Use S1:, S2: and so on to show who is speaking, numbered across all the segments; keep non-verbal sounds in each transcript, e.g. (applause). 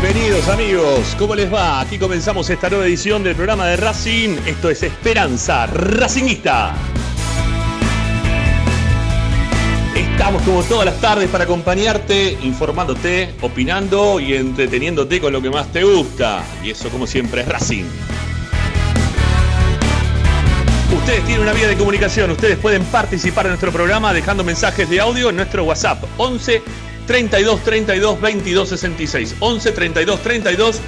S1: Bienvenidos amigos, ¿cómo les va? Aquí comenzamos esta nueva edición del programa de Racing. Esto es Esperanza Racingista. Estamos como todas las tardes para acompañarte, informándote, opinando y entreteniéndote con lo que más te gusta. Y eso como siempre es Racing. Ustedes tienen una vía de comunicación, ustedes pueden participar en nuestro programa dejando mensajes de audio en nuestro WhatsApp 11 32 32 22 66. 11 32 32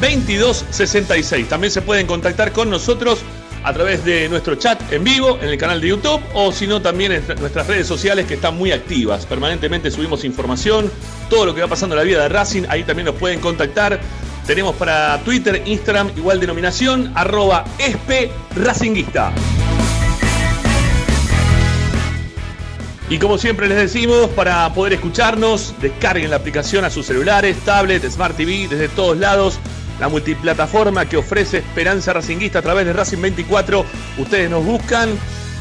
S1: 22 66. También se pueden contactar con nosotros a través de nuestro chat en vivo en el canal de YouTube o si no también en nuestras redes sociales que están muy activas. Permanentemente subimos información, todo lo que va pasando en la vida de Racing, ahí también nos pueden contactar. Tenemos para Twitter, Instagram, igual denominación, arroba esp racinguista. Y como siempre les decimos, para poder escucharnos, descarguen la aplicación a sus celulares, tablets, Smart TV, desde todos lados. La multiplataforma que ofrece Esperanza Racinguista a través de Racing 24. Ustedes nos buscan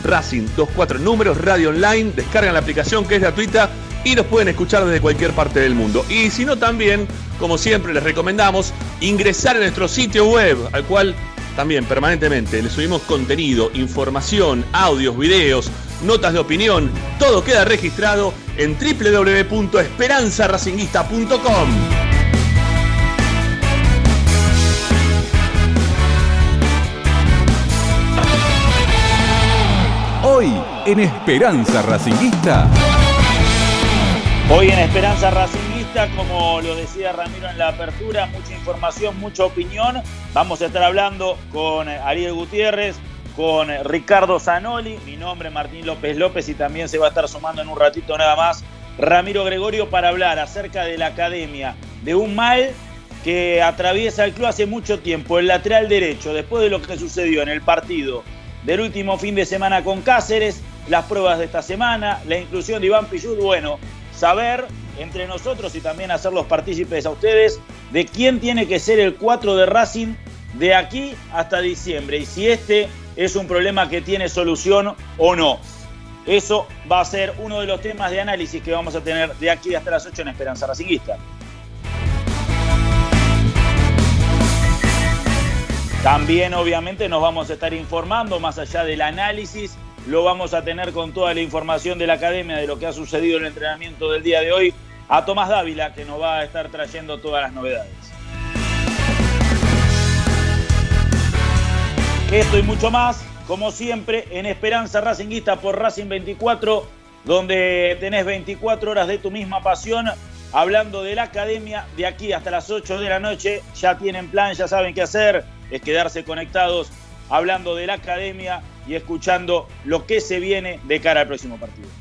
S1: Racing 24 números, radio online, descargan la aplicación que es gratuita y nos pueden escuchar desde cualquier parte del mundo. Y si no también, como siempre les recomendamos, ingresar a nuestro sitio web, al cual también permanentemente les subimos contenido, información, audios, videos, notas de opinión, todo queda registrado en www.esperanzaracinguista.com.
S2: Hoy en Esperanza Racinguista.
S3: Hoy en Esperanza Racinguista, como lo decía Ramiro en la apertura, mucha información, mucha opinión. Vamos a estar hablando con Ariel Gutiérrez, con Ricardo Zanoli, mi nombre es Martín López López y también se va a estar sumando en un ratito nada más Ramiro Gregorio para hablar acerca de la academia, de un mal que atraviesa el club hace mucho tiempo, el lateral derecho, después de lo que sucedió en el partido del último fin de semana con Cáceres, las pruebas de esta semana, la inclusión de Iván Pillud, bueno, saber entre nosotros y también hacerlos partícipes a ustedes de quién tiene que ser el 4 de Racing de aquí hasta diciembre y si este es un problema que tiene solución o no. Eso va a ser uno de los temas de análisis que vamos a tener de aquí hasta las 8 en Esperanza Racinguista. También obviamente nos vamos a estar informando más allá del análisis, lo vamos a tener con toda la información de la academia de lo que ha sucedido en el entrenamiento del día de hoy a Tomás Dávila que nos va a estar trayendo todas las novedades. Esto y mucho más, como siempre, en Esperanza Racinguista por Racing 24, donde tenés 24 horas de tu misma pasión, hablando de la academia de aquí hasta las 8 de la noche. Ya tienen plan, ya saben qué hacer, es quedarse conectados hablando de la academia y escuchando lo que se viene de cara al próximo partido.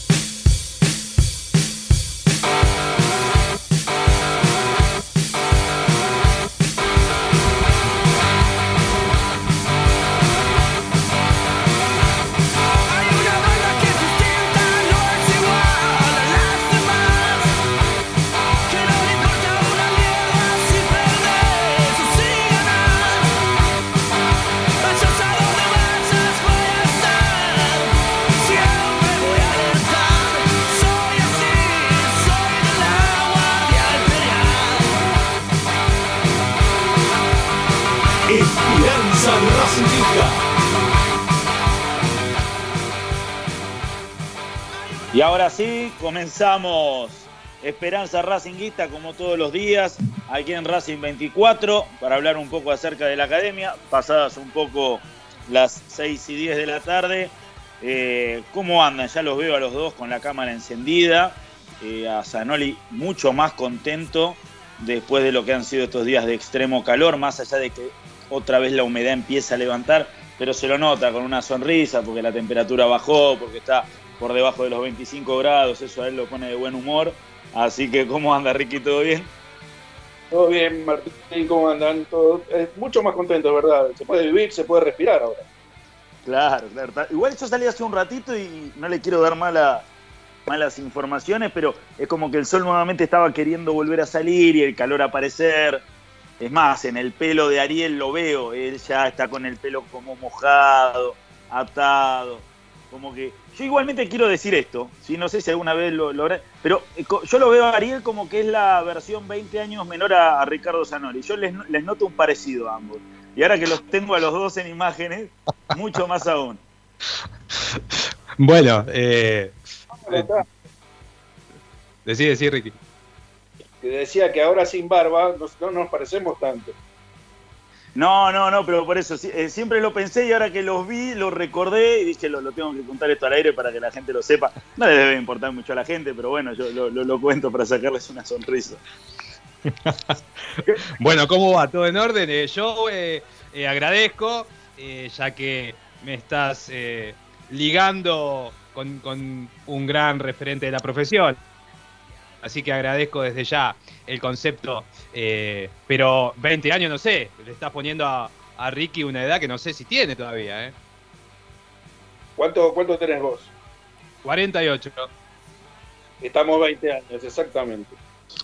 S3: Y ahora sí, comenzamos Esperanza Racinguista como todos los días, aquí en Racing 24, para hablar un poco acerca de la academia, pasadas un poco las 6 y 10 de la tarde. Eh, ¿Cómo andan? Ya los veo a los dos con la cámara encendida. Eh, a Zanoli mucho más contento después de lo que han sido estos días de extremo calor, más allá de que otra vez la humedad empieza a levantar, pero se lo nota con una sonrisa porque la temperatura bajó, porque está por debajo de los 25 grados, eso a él lo pone de buen humor. Así que, ¿cómo anda Ricky? ¿Todo bien?
S4: Todo bien, Martín, ¿cómo andan? Todo, eh, mucho más contento, ¿verdad? Se puede vivir, se puede respirar ahora.
S3: Claro, claro. Igual yo salí hace un ratito y no le quiero dar mala- malas informaciones, pero es como que el sol nuevamente estaba queriendo volver a salir y el calor aparecer. Es más, en el pelo de Ariel lo veo, él ya está con el pelo como mojado, atado, como que... Yo igualmente quiero decir esto, si no sé si alguna vez lo, lo habrá- pero eh, yo lo veo a Ariel como que es la versión 20 años menor a, a Ricardo Zanoli. Yo les, no- les noto un parecido a ambos. Y ahora que los tengo a los dos en imágenes, mucho más aún. (laughs)
S5: Bueno, eh,
S4: está.
S5: decí, decí, Ricky.
S4: Que decía que ahora sin barba nos- no nos parecemos tanto.
S3: No, no, no, pero por eso eh, siempre lo pensé y ahora que los vi, lo recordé y dije, lo, lo tengo que contar esto al aire para que la gente lo sepa. No le debe importar mucho a la gente, pero bueno, yo lo, cuento para sacarles una sonrisa. (laughs)
S5: Bueno, ¿cómo va? ¿Todo en orden? Eh, yo eh, eh, agradezco, ya que me estás ligando con un gran referente de la profesión. Así que agradezco desde ya el concepto. eh, pero 20 años, no sé, le estás poniendo a, a Ricky una edad que no sé si tiene todavía, ¿eh?
S4: ¿Cuánto, ¿Cuánto tenés vos?
S5: 48.
S4: Estamos 20 años, exactamente.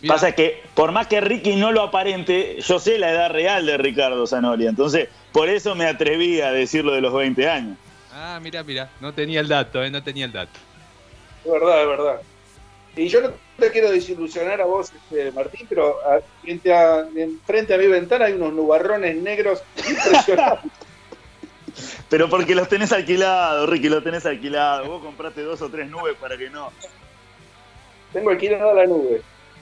S5: Mirá,
S3: Pasa que, por más que Ricky no lo aparente, yo sé la edad real de Ricardo Zanoli, entonces por eso me atreví a decirlo de los 20 años.
S5: Ah, mira, mira, no tenía el dato, ¿eh? No tenía el dato.
S4: Es verdad, es verdad. Y yo no te quiero desilusionar a vos, este, Martín, pero a- frente, a, en- frente a mi ventana hay unos nubarrones negros impresionantes. (laughs)
S3: Pero porque los tenés alquilados, Ricky, los tenés alquilados. Vos compraste dos o tres nubes para que no.
S4: Tengo alquilada la nube.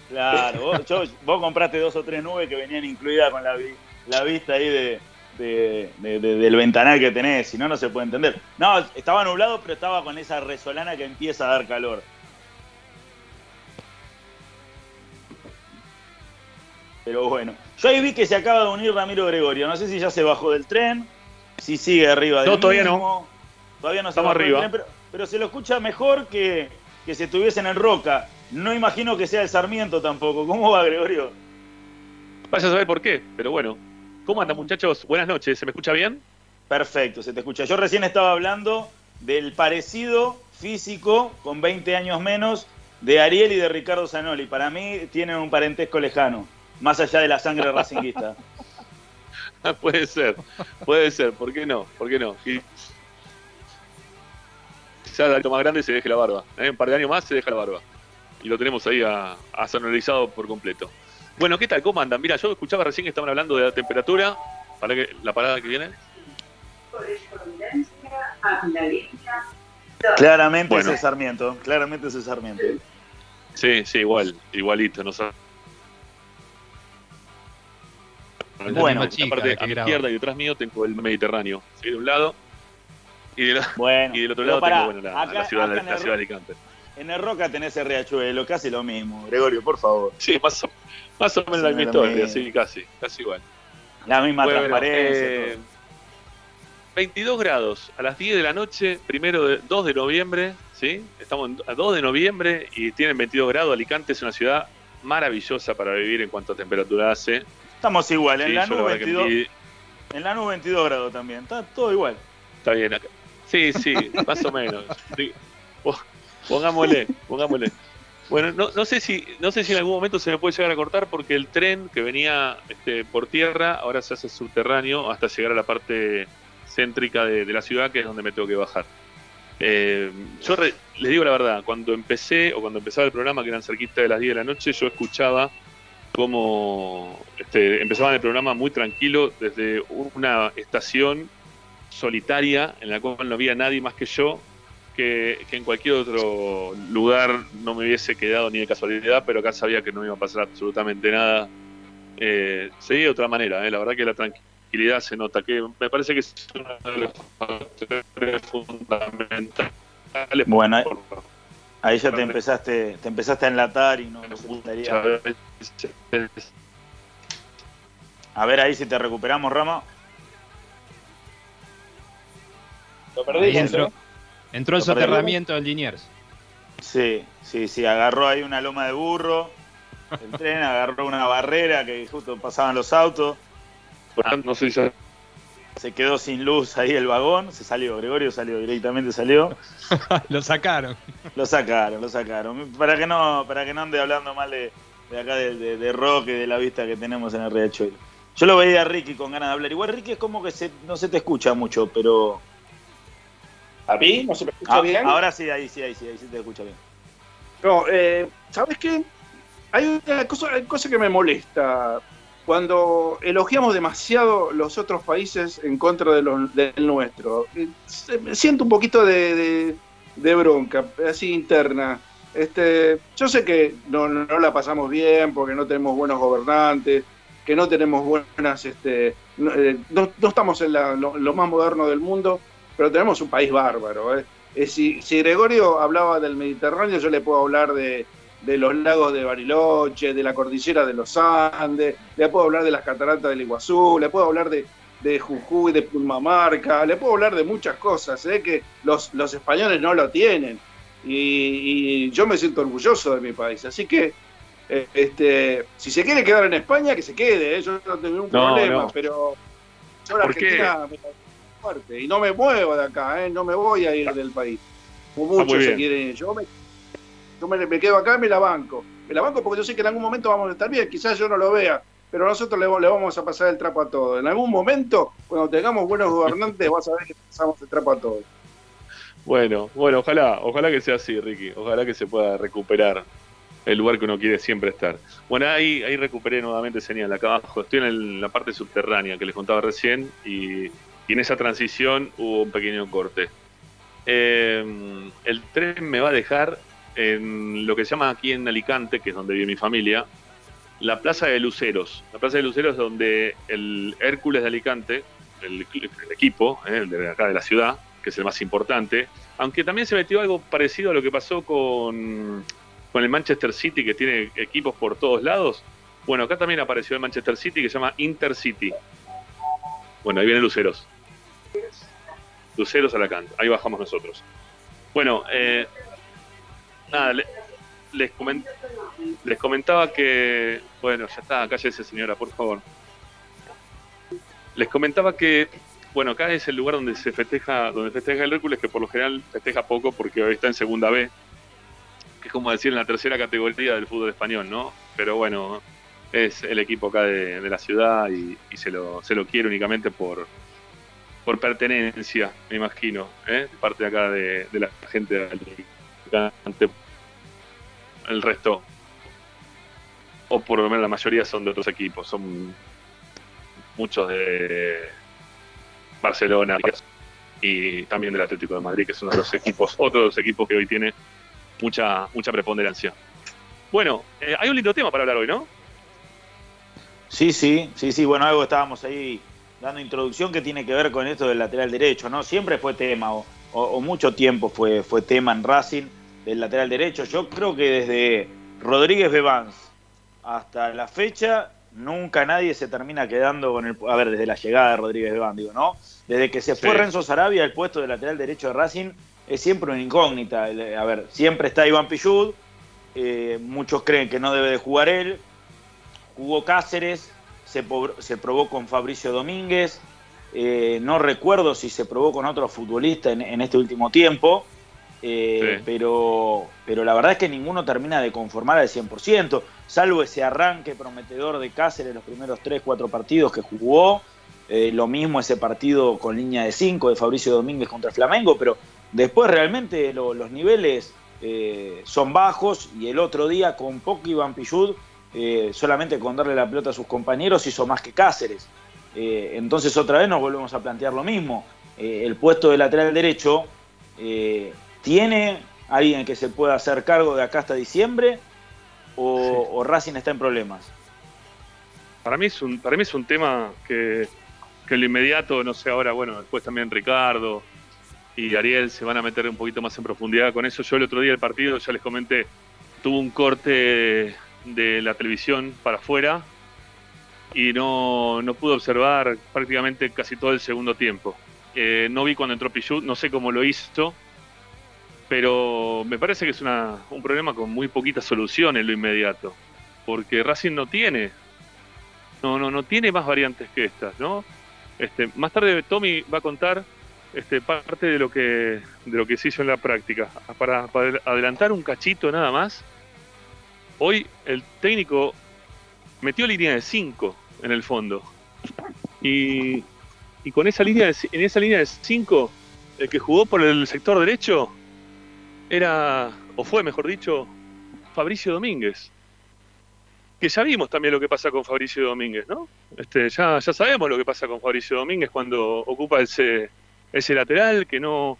S3: Claro, vos, yo- vos compraste dos o tres nubes que venían incluidas con la, vi- la vista ahí de, de- de- de- del ventanal que tenés, si no, no se puede entender. No, estaba nublado, pero estaba con esa resolana que empieza a dar calor. Pero bueno, yo ahí vi que se acaba de unir Ramiro Gregorio. No sé si ya se bajó del tren, si sigue arriba del
S1: No, todavía no.
S3: Todavía no se
S1: Estamos
S3: bajó del
S1: arriba.
S3: tren, pero, pero se lo escucha mejor que, que si estuviese en Roca. No imagino que sea el Sarmiento tampoco. ¿Cómo va, Gregorio?
S1: Vaya a saber por qué, pero bueno. ¿Cómo andan, muchachos? Buenas noches. ¿Se me escucha bien?
S3: Perfecto, se te escucha. Yo recién estaba hablando del parecido físico con 20 años menos de Ariel y de Ricardo Zanoli. Para mí tienen un parentesco lejano, más allá de la sangre racinguista. (laughs)
S1: puede ser, puede ser. ¿Por qué no? ¿Por qué no? Y quizás algo más grande se deje la barba. ¿eh? Un par de años más se deja la barba. Y lo tenemos ahí a, a sonorizado por completo. Bueno, ¿qué tal? ¿Cómo andan? Mira, yo escuchaba recién que estaban hablando de la temperatura. Para que la parada que viene.
S3: Claramente
S1: Bueno.
S3: ese Sarmiento, claramente ese Sarmiento.
S1: Sí, sí, igual, igualito. No
S3: Bueno,
S5: misma chica
S1: aparte, a mi izquierda y detrás mío tengo el Mediterráneo. ¿sí? De un lado. Y, de la-
S3: Bueno,
S1: y del otro lado tengo bueno, la,
S3: acá-
S1: la ciudad, la ciudad de Alicante.
S3: En el Roca tenés el Riachuelo, casi lo mismo. Gregorio, por favor.
S1: Sí, más o, más o menos la misma historia, sí, casi, casi igual.
S3: La misma
S1: Bueno,
S3: transparencia.
S1: eh,
S3: todo.
S1: 22 grados a las 10 de la noche, primero de, 2 de noviembre, ¿sí? Estamos a 2 de noviembre y tienen 22 grados. Alicante es una ciudad maravillosa para vivir en cuanto a temperatura hace.
S3: Estamos igual, en
S1: Sí,
S3: la nube
S1: verdad que
S3: 22,
S1: mi-
S3: en la nube 22 grados también. Está todo igual.
S1: Está bien acá. Sí, sí, más o menos. Pongámosle, pongámosle. Bueno, no, no sé si no sé si en algún momento se me puede llegar a cortar porque el tren que venía este, por tierra ahora se hace subterráneo hasta llegar a la parte céntrica de, de la ciudad que es donde me tengo que bajar. Eh, yo re- les digo la verdad, cuando empecé o cuando empezaba el programa que eran cerquita de las 10 de la noche, yo escuchaba cómo este, empezaban el programa muy tranquilo desde una estación solitaria en la cual no había nadie más que yo, que, que en cualquier otro lugar no me hubiese quedado ni de casualidad, pero acá sabía que no me iba a pasar absolutamente nada. Eh, de otra manera, eh, la verdad que la tranquilidad se nota, que me parece que es uno de los factores fundamentales.
S3: Bueno,
S1: por-
S3: Ahí ya te empezaste, te empezaste a enlatar y no nos gustaría.
S1: muchas veces
S3: A ver ahí si te recuperamos, Rama.
S4: Lo
S5: Ahí
S4: perdimos,
S5: entró. Entró el soterramiento del Liniers.
S3: Sí, sí, sí, agarró ahí una loma de burro, el tren (laughs) agarró una barrera que justo pasaban los autos,
S1: Ah, no sé si
S3: se quedó sin luz ahí el vagón, se salió, Gregorio salió, directamente salió, (laughs)
S5: Lo sacaron.
S3: lo sacaron, lo sacaron, para que no, para que no ande hablando mal de, de acá de, de, de Rock y de la vista que tenemos en el Riachuelo. Yo lo veía a Ricky con ganas de hablar, igual Ricky es como que se- no se te escucha mucho, pero
S4: ¿A mí? ¿No se me escucha
S3: Ah,
S4: bien?
S3: ahora sí, ahí sí, ahí sí, ahí sí te escucha bien.
S4: No, eh, ¿sabes qué? Hay una cosa, hay cosa que me molesta. Cuando elogiamos demasiado los otros países en contra de los, del nuestro. Eh, Siento un poquito de, de- bronca, así interna. Este, yo sé que no, la pasamos bien porque no tenemos buenos gobernantes, que no tenemos buenas, este, no, eh, estamos en la- lo, lo más moderno del mundo, pero tenemos un país bárbaro. ¿eh? Si Gregorio hablaba del Mediterráneo, yo le puedo hablar de, de los lagos de Bariloche, de la cordillera de los Andes, le puedo hablar de las cataratas del Iguazú, le puedo hablar de, de Jujuy, de Pulmamarca, le puedo hablar de muchas cosas ¿eh? que los, los españoles no lo tienen. Y, y yo me siento orgulloso de mi país. Así que, eh, este, si se quiere quedar en España, que se quede, ¿eh? yo no tengo ningún
S1: No,
S4: problema,
S1: no.
S4: pero yo la
S1: ¿Por qué?
S4: Argentina me parece fuerte. Y no me muevo de acá, ¿eh? no me voy a ir del país. Como muchos se quieren ir. Yo me, me, quedo acá y me la banco. Me la banco porque yo sé que en algún momento vamos a estar bien. Quizás yo no lo vea, pero nosotros le, vamos a pasar el trapo a todo. En algún momento, cuando tengamos buenos gobernantes, vas a ver que pasamos el trapo a todo.
S1: Bueno, bueno, ojalá, ojalá que sea así, Ricky. Ojalá que se pueda recuperar el lugar que uno quiere siempre estar. Bueno, ahí, ahí recuperé nuevamente señal acá abajo. Estoy en la parte subterránea que les contaba recién y, y en esa transición hubo un pequeño corte. Eh, el tren me va a dejar en lo que se llama aquí en Alicante, que es donde vive mi familia, la Plaza de Luceros. La Plaza de Luceros es donde el Hércules de Alicante, el, equipo, eh, el de acá de la ciudad, que es el más importante, aunque también se metió algo parecido a lo que pasó con, con el Manchester City, que tiene equipos por todos lados. Bueno, acá también apareció el Manchester City, que se llama Intercity. Bueno, ahí viene Luceros. Luceros Alicante, ahí bajamos nosotros. Bueno, eh, nada, le- les, comen- les comentaba que, bueno, ya está, cállese señora, por favor. Les comentaba que, bueno, acá es el lugar donde se festeja, donde festeja el Hércules, que por lo general festeja poco porque hoy está en segunda B, que es como decir en la tercera categoría del fútbol español, ¿no? Pero bueno, es el equipo acá de, la ciudad y, se, lo, se lo quiere únicamente por, por pertenencia, me imagino, ¿eh? parte acá de, la gente de Alicante. El resto, o por lo menos la mayoría son de otros equipos, son muchos de Barcelona y también del Atlético de Madrid, que es uno de los equipos, otro de los equipos que hoy tiene mucha, mucha preponderancia. Bueno, eh, hay un lindo tema para hablar hoy, ¿no?
S3: Sí, sí, sí, sí. Bueno, algo estábamos ahí dando introducción que tiene que ver con esto del lateral derecho, ¿no? Siempre fue tema, o- o mucho tiempo fue, fue tema en Racing del lateral derecho. Yo creo que desde Rodríguez Bevans hasta la fecha, nunca nadie se termina quedando con el. A ver, desde la llegada de Rodríguez Bevans, digo, ¿no? Desde que se fue
S1: Sí.
S3: Renzo Sarabia, el puesto de lateral derecho de Racing es siempre una incógnita. A ver, siempre está Iván Pillud, eh, muchos creen que no debe de jugar él, jugó Cáceres, se, probó con Fabricio Domínguez, eh, no recuerdo si se probó con otro futbolista en, en este último tiempo, eh,
S1: Sí.
S3: pero, pero la verdad es que ninguno termina de conformar al 100%, salvo ese arranque prometedor de Cáceres los primeros 3-4 partidos que jugó, eh, lo mismo ese partido con línea de 5 de Fabricio Domínguez contra Flamengo, pero después realmente lo- los niveles eh, son bajos y el otro día con poco Iván Pillud, eh, solamente con darle la pelota a sus compañeros hizo más que Cáceres. Entonces otra vez nos volvemos a plantear lo mismo. El puesto de lateral derecho tiene alguien que se pueda hacer cargo de acá hasta diciembre o, o Racing está en problemas.
S1: Para mí es un, para mí es un tema que, que en lo inmediato, no sé, ahora, bueno, después también Ricardo y Ariel se van a meter un poquito más en profundidad con eso. Yo el otro día el partido, ya les comenté, tuvo un corte de la televisión para afuera y no, no pude observar prácticamente casi todo el segundo tiempo. Eh, no vi cuando entró Pichut, no sé cómo lo hizo, pero me parece que es una, un problema con muy poquita solución en lo inmediato, porque Racing no tiene, no, no, no tiene más variantes que estas, ¿no? Este, más tarde Tommy va a contar este, parte de lo que de lo que se hizo en la práctica. Para, adelantar un cachito nada más, hoy el técnico metió línea de 5 en el fondo. Y, y con esa línea de, en esa línea de 5, el que jugó por el sector derecho era, o fue mejor dicho, Fabricio Domínguez. Que ya vimos también lo que pasa con Fabricio Domínguez, ¿no? Este, ya, ya sabemos lo que pasa con Fabricio Domínguez cuando ocupa ese, ese lateral que no.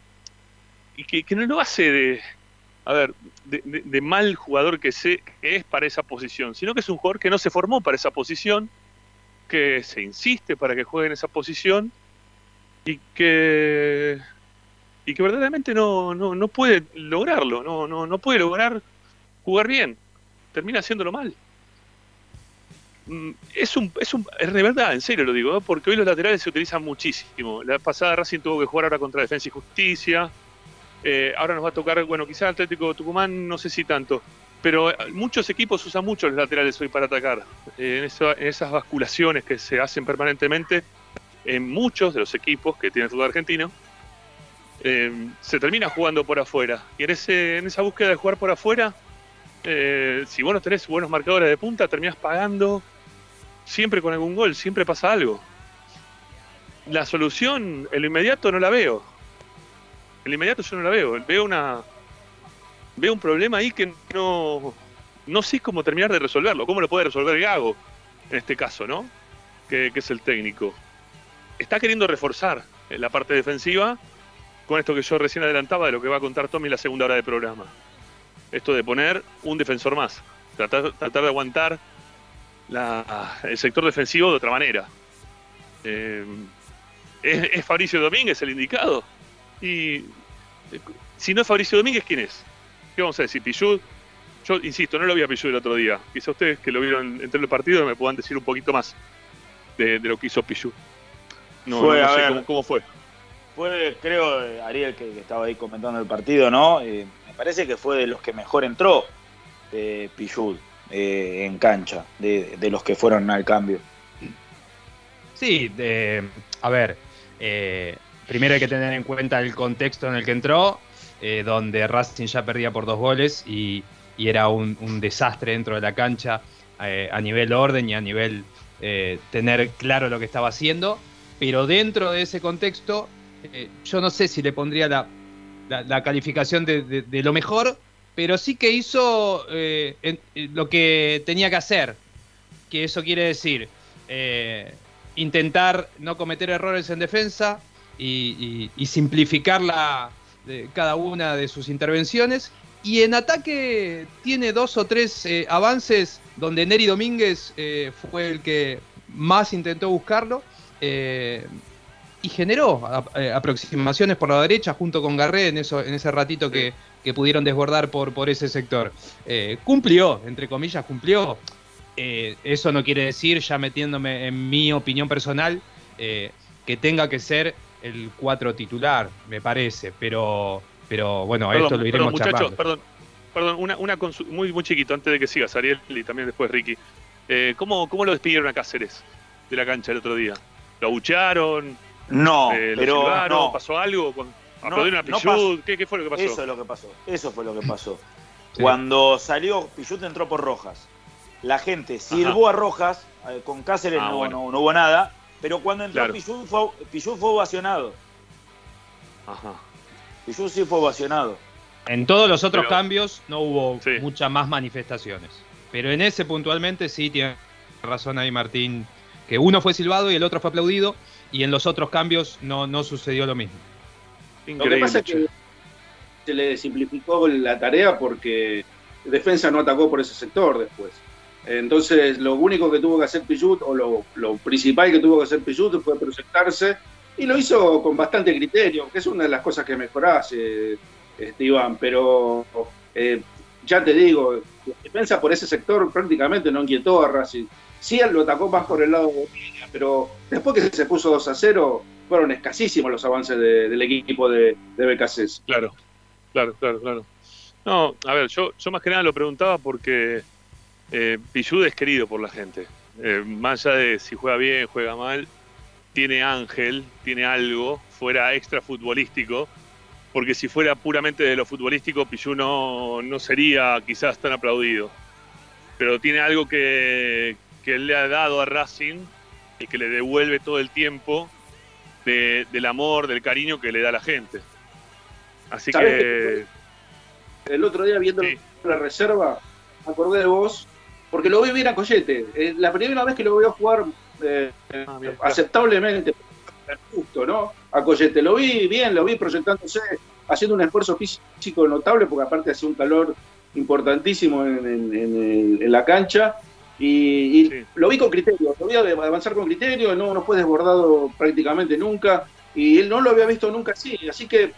S1: y que, que no lo hace de. A ver, de, mal jugador que, se, que es para esa posición, sino que es un jugador que no se formó para esa posición, que se insiste para que juegue en esa posición y que y que verdaderamente no, no, no puede lograrlo, no, no, no puede lograr jugar bien, termina haciéndolo mal. Mm, Es un, es un, es de verdad, en serio lo digo, ¿eh? porque hoy los laterales se utilizan muchísimo. La pasada Racing tuvo que jugar ahora contra Defensa y Justicia. Eh, ahora nos va a tocar, bueno, quizás Atlético Tucumán, no sé si tanto, pero eh, muchos equipos usan mucho los laterales hoy para atacar. En esas basculaciones que se hacen permanentemente en muchos de los equipos que tiene el fútbol argentino, eh, se termina jugando por afuera. Y en, ese, en esa búsqueda de jugar por afuera, eh, si vos no tenés buenos marcadores de punta, terminás pagando siempre con algún gol, siempre pasa algo. La solución, en lo inmediato, no la veo. En lo inmediato yo no la veo. Veo una. Veo un problema ahí que no. No sé cómo terminar de resolverlo. ¿Cómo lo puede resolver Gago? En este caso, ¿no? Que, es el técnico. Está queriendo reforzar la parte defensiva con esto que yo recién adelantaba de lo que va a contar Tommy en la segunda hora del programa. Esto de poner un defensor más. Tratar, tratar de aguantar la- el sector defensivo de otra manera. Eh, ¿es, es Fabricio Domínguez el indicado? Y eh, si no es Fabricio Domínguez, ¿quién es? ¿Qué vamos a decir? ¿Pichud? Yo insisto, no lo vi a Pichud el otro día. Quizá ustedes que lo vieron entre los partidos me puedan decir un poquito más de, de lo que hizo Pichud. No,
S3: Fue,
S1: no
S3: a
S1: sé
S3: ver.
S1: cómo, cómo fue.
S3: Fue, creo, Ariel, que, estaba ahí comentando el partido, ¿no? Eh, me parece que fue de los que mejor entró eh, Pichud eh, en cancha, de, de los que fueron al cambio.
S5: Sí, de- a ver, eh, primero hay que tener en cuenta el contexto en el que entró, eh, donde Racing ya perdía por dos goles y, y era un, un desastre dentro de la cancha a nivel orden y a nivel tener claro lo que estaba haciendo. Pero dentro de ese contexto, eh, yo no sé si le pondría la, la- calificación de, de- lo mejor, pero sí que hizo eh, eh, lo que tenía que hacer. Que eso quiere decir intentar no cometer errores en defensa y, y- simplificar la, cada una de sus intervenciones. Y en ataque tiene dos o tres avances donde Neri Domínguez fue el que más intentó buscarlo. Y generó eh, aproximaciones por la derecha junto con Garré en, eso, en ese ratito que, que pudieron desbordar por, por ese sector. Eh, cumplió, entre comillas, cumplió. Eh, eso no quiere decir, ya metiéndome en mi opinión personal, eh, que tenga que ser el 4 titular, me parece. Pero, pero bueno,
S1: Perdón,
S5: esto lo iremos
S1: perdón, muchachos, perdón, perdón, una, una muy, muy chiquito antes de que sigas, Ariel, y también después Ricky. Eh, ¿cómo, ¿Cómo lo despidieron a Cáceres de la cancha el otro día? ¿Lo abucharon?
S3: No,
S1: Eh, ¿Lo
S3: pero
S1: silbaron?
S3: no.
S1: ¿Pasó algo? Con-
S3: No,
S1: ¿Aplaudieron a
S3: no
S1: Pichud? ¿Qué, ¿Qué fue lo que pasó?
S3: Eso es lo que pasó. Eso fue lo que pasó.
S5: Sí.
S3: Cuando salió, Pichut entró por Rojas. La gente silbó a Rojas, eh, con Cáceres
S1: Ah,
S3: no,
S1: bueno.
S3: no- no hubo nada, pero cuando entró
S1: Claro.
S3: Pichut fue, Pichut fue ovacionado.
S1: Ajá.
S3: Pichut sí fue ovacionado.
S5: En todos los otros
S1: Pero-
S5: cambios no hubo
S1: Sí.
S5: muchas más manifestaciones. Pero en ese puntualmente sí tiene razón ahí Martín, que uno fue silbado y el otro fue aplaudido, y en los otros cambios no, no sucedió lo mismo.
S4: Lo que pasa es que se le simplificó la tarea porque defensa no atacó por ese sector después. Entonces, lo único que tuvo que hacer Pichut, o lo, lo principal que tuvo que hacer Pichut, fue proyectarse, y lo hizo con bastante criterio, que es una de las cosas que mejorás, eh, este, Iván. Pero eh, ya te digo, defensa por ese sector prácticamente no inquietó a Racing. Sí, lo atacó más por el lado de pero después que se puso 2 a 0, fueron escasísimos los avances de- del equipo de, de BKC.
S1: Claro. Claro, claro, claro. No, a ver, yo, yo más que nada lo preguntaba porque eh, es querido por la gente. Eh, más allá de si juega bien, juega mal, tiene ángel, tiene algo fuera extra futbolístico. Porque si fuera puramente de lo futbolístico, Pichud no, no sería quizás tan aplaudido. Pero tiene algo que, que le ha dado a Racing y que le devuelve todo el tiempo de- del amor, del cariño que le da la gente. Así
S4: ¿Sabés
S1: que.
S4: El otro día viendo
S1: Sí.
S4: la reserva, me acordé de vos, porque lo vi bien a Coyete. Eh, la primera vez que lo veo jugar eh,
S1: Ah, bien.
S4: aceptablemente, justo, ¿no? A Coyete. Lo vi bien, lo vi proyectándose, haciendo un esfuerzo físico notable, porque aparte hace un calor importantísimo en, en- en el- en la cancha. Y, y
S1: Sí.
S4: lo vi con criterio, lo vi avanzar con criterio, no, no fue desbordado prácticamente nunca, y él no lo había visto nunca así, así que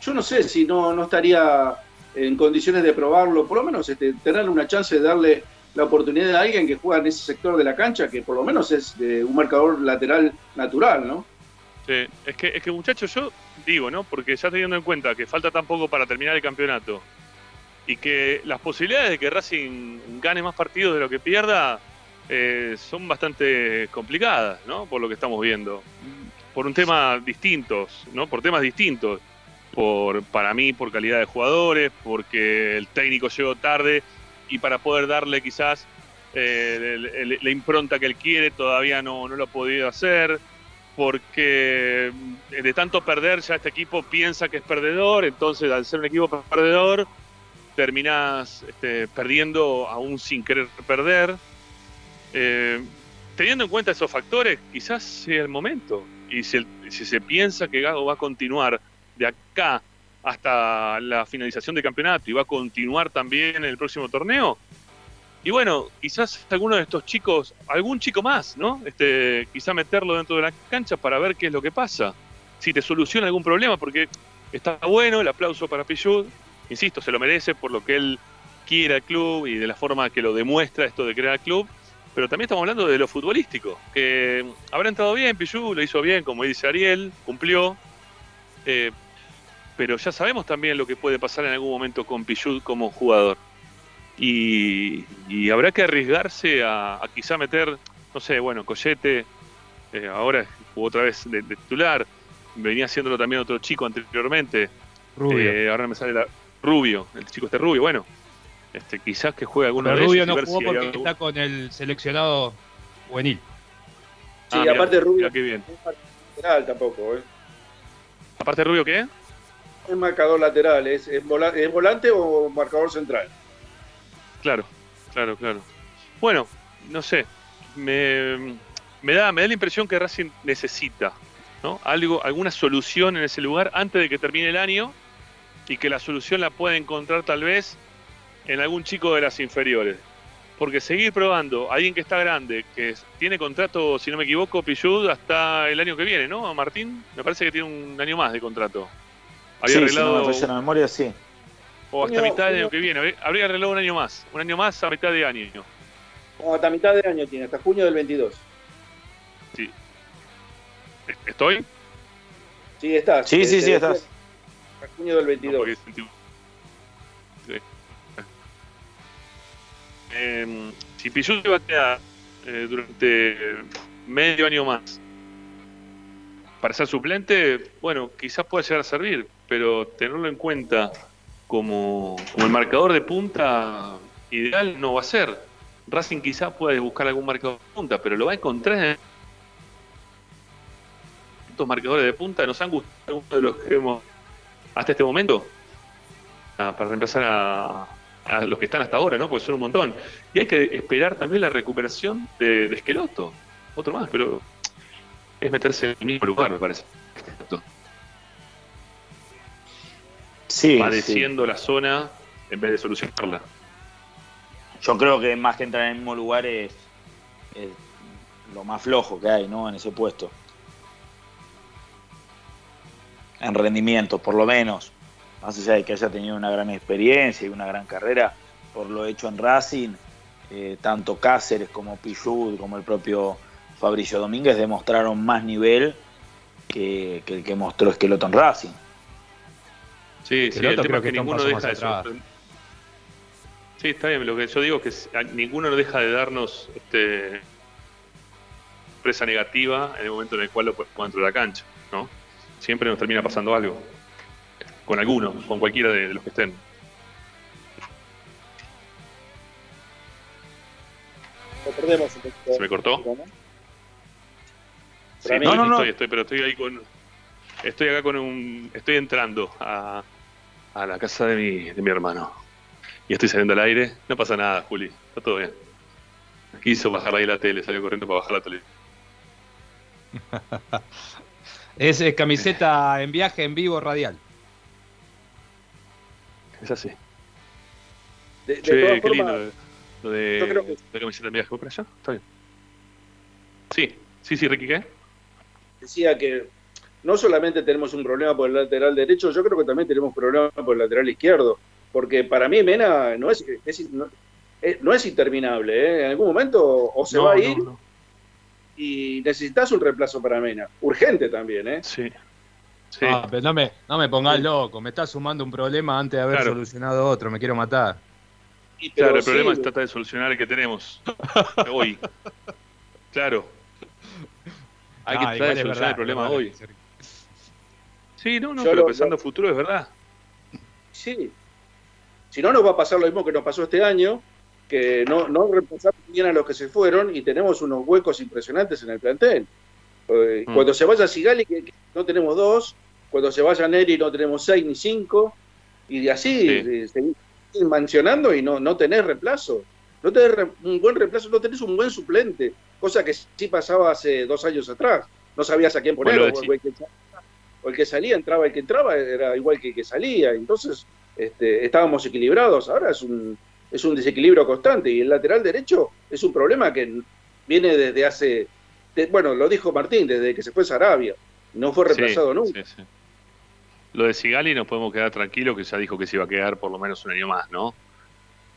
S4: yo no sé si no, no estaría en condiciones de probarlo, por lo menos este, tener una chance de darle la oportunidad a alguien que juega en ese sector de la cancha, que por lo menos es de un marcador lateral natural, ¿no?
S1: Sí, es que, es que muchachos, yo digo, ¿no? Porque ya teniendo en cuenta que falta tan poco para terminar el campeonato y que las posibilidades de que Racing gane más partidos de lo que pierda eh, son bastante complicadas, ¿no? Por lo que estamos viendo. Por un tema distintos, ¿no? Por temas distintos. Por, para mí, por calidad de jugadores, porque el técnico llegó tarde y para poder darle quizás eh, la impronta que él quiere todavía no, no lo ha podido hacer porque eh, de tanto perder ya este equipo piensa que es perdedor, entonces al ser un equipo perdedor terminas este, perdiendo aún sin querer perder. Eh, teniendo en cuenta esos factores, quizás sea el momento. Y si se piensa que Gago va a continuar de acá hasta la finalización del campeonato y va a continuar también en el próximo torneo, y bueno, quizás alguno de estos chicos, algún chico más, ¿no? Este, quizá meterlo dentro de la cancha para ver qué es lo que pasa. Si te soluciona algún problema, porque está bueno el aplauso para Pichud, insisto, se lo merece por lo que él quiere al club y de la forma que lo demuestra esto de crear el club, pero también estamos hablando de lo futbolístico, que habrá entrado bien Pichud, lo hizo bien, como dice Ariel, cumplió, eh, pero ya sabemos también lo que puede pasar en algún momento con Pichud como jugador. Y, y habrá que arriesgarse a, a quizá meter, no sé, bueno, Coyete, eh, ahora jugó otra vez de, de titular, venía haciéndolo también otro chico anteriormente,
S5: Rubio.
S1: eh, ahora me sale la, Rubio, el chico este Rubio, bueno, este, quizás que juegue alguno
S5: Pero
S1: de
S5: Rubio
S1: ellos
S5: no jugó
S1: si
S5: porque
S1: algún-
S5: está con el seleccionado juvenil.
S4: Sí,
S1: Ah, mirá,
S4: aparte Rubio
S1: mirá qué bien.
S4: no es marcador lateral tampoco, ¿eh?
S1: Aparte Rubio, ¿qué?
S4: No es marcador lateral, es, es vola- es volante o marcador central.
S1: Claro, claro, claro. Bueno, no sé, me, me da, me da la impresión que Racing necesita ¿no? algo, alguna solución en ese lugar antes de que termine el año y que la solución la pueda encontrar tal vez en algún chico de las inferiores. Porque seguir probando a alguien que está grande, que tiene contrato, si no me equivoco, Pillud hasta el año que viene, ¿no? Martín, me parece que tiene un año más de contrato. Había
S3: Sí, si no
S1: arreglado
S3: me falla la memoria, sí.
S1: o hasta mitad del año que viene. habría- arreglado un año más, un año más a mitad de año.
S4: No, hasta mitad de año tiene, hasta junio del 22.
S1: ¿Estoy?
S4: Sí, estás.
S3: Sí, sí,
S4: Este,
S3: sí, estás.
S4: Hasta junio del
S1: No,
S4: 22.
S1: porque sentí- Sí. Em, si Pichut va a quedar durante medio año más para ser suplente, bueno, quizás pueda llegar a servir, pero tenerlo en cuenta como, como el marcador de punta ideal no va a ser. Racing quizás pueda buscar algún marcador de punta, pero lo va a encontrar en estos marcadores de punta. Nos han gustado algunos de los que hemos hasta este momento ah, para reemplazar a, a los que están hasta ahora, ¿no? Porque son un montón. Y hay que esperar también la recuperación de, de Esqueloto, otro más, pero es meterse en el mismo lugar, me parece.
S3: Sí, sí.
S1: Padeciendo la zona en vez de solucionarla.
S3: Yo creo que más que entrar en el mismo lugar es, es lo más flojo que hay, ¿no? En ese puesto. En rendimiento, por lo menos. Más allá de que haya tenido una gran experiencia y una gran carrera por lo hecho en Racing, eh, tanto Cáceres como Pichud, como el propio Fabricio Domínguez demostraron más nivel que, que el que mostró Esqueloto en Racing.
S1: Sí, sí,
S5: El
S1: tema
S5: creo
S1: es que ninguno deja de sorprender. Sí, está bien. Lo que yo digo es que ninguno deja de darnos este, presa negativa en el momento en el cual lo ponemos dentro de la cancha, ¿no? Siempre nos termina pasando algo. Con alguno, con cualquiera de, de los que estén.
S4: Lo perdemos un poquito.
S1: ¿Se me cortó?
S4: ¿no?
S1: Sí,
S3: No, no, no.
S1: estoy, estoy, pero estoy ahí con. Estoy acá con un. Estoy entrando a, a la casa de mi, de mi hermano. Y estoy saliendo al aire. No pasa nada, Juli. Está todo bien. Quiso bajar ahí la tele, salió corriendo para bajar la tele. (laughs)
S5: Es eh, camiseta en viaje en vivo radial.
S1: Es así.
S4: De, de
S1: qué
S4: formas,
S1: lindo lo de,
S4: yo creo que-
S1: de camiseta en viaje. ¿Voy para allá? Está bien. Sí, sí, sí, Ricky, ¿qué?
S4: decía que no solamente tenemos un problema por el lateral derecho, yo creo que también tenemos problemas por el lateral izquierdo. Porque para mí Mena no es, es- no, eh, no es interminable. ¿eh? En algún momento o se
S1: No,
S4: va a
S1: no,
S4: ir
S1: no.
S4: Y necesitas un reemplazo para Mena. Urgente también, ¿eh?
S1: Sí. Sí.
S5: Ah, pero no me, no me pongas loco, me estás sumando un problema antes de haber
S1: Claro.
S5: solucionado otro, me quiero matar.
S4: Y, pero
S1: Claro, el
S4: sí,
S1: problema es tratar de solucionar el que tenemos (laughs) hoy. Claro. Hay que
S5: Ah,
S1: tratar de solucionar
S5: verdad,
S1: el problema hoy. Sí, no, no,
S4: Yo
S1: pero
S4: lo-
S1: pensando
S4: lo-
S1: futuro es verdad.
S4: Sí. Si no, nos va a pasar lo mismo que nos pasó este año, que no, no reemplazamos bien a los que se fueron y tenemos unos huecos impresionantes en el plantel. Eh,
S1: Mm.
S4: Cuando se vaya Sigali, que, que no tenemos dos, cuando se vaya Neri no tenemos seis ni cinco, y de así
S1: Sí.
S4: seguir mansionando y no, no tenés reemplazo. No tenés re- un buen reemplazo, no tenés un buen suplente, cosa que sí pasaba hace dos años atrás. No sabías a quién poner,
S1: Bueno,
S4: o, el que, o el que salía, entraba el que entraba, era igual que el que salía. Entonces, este, estábamos equilibrados. Ahora es un, es un desequilibrio constante y el lateral derecho es un problema que viene desde hace, de- bueno, lo dijo Martín, desde que se fue a Sarabia. No fue reemplazado
S1: Sí,
S4: nunca.
S1: sí, sí. Lo de Sigali nos podemos quedar tranquilos que ya dijo que se iba a quedar por lo menos un año más, ¿no?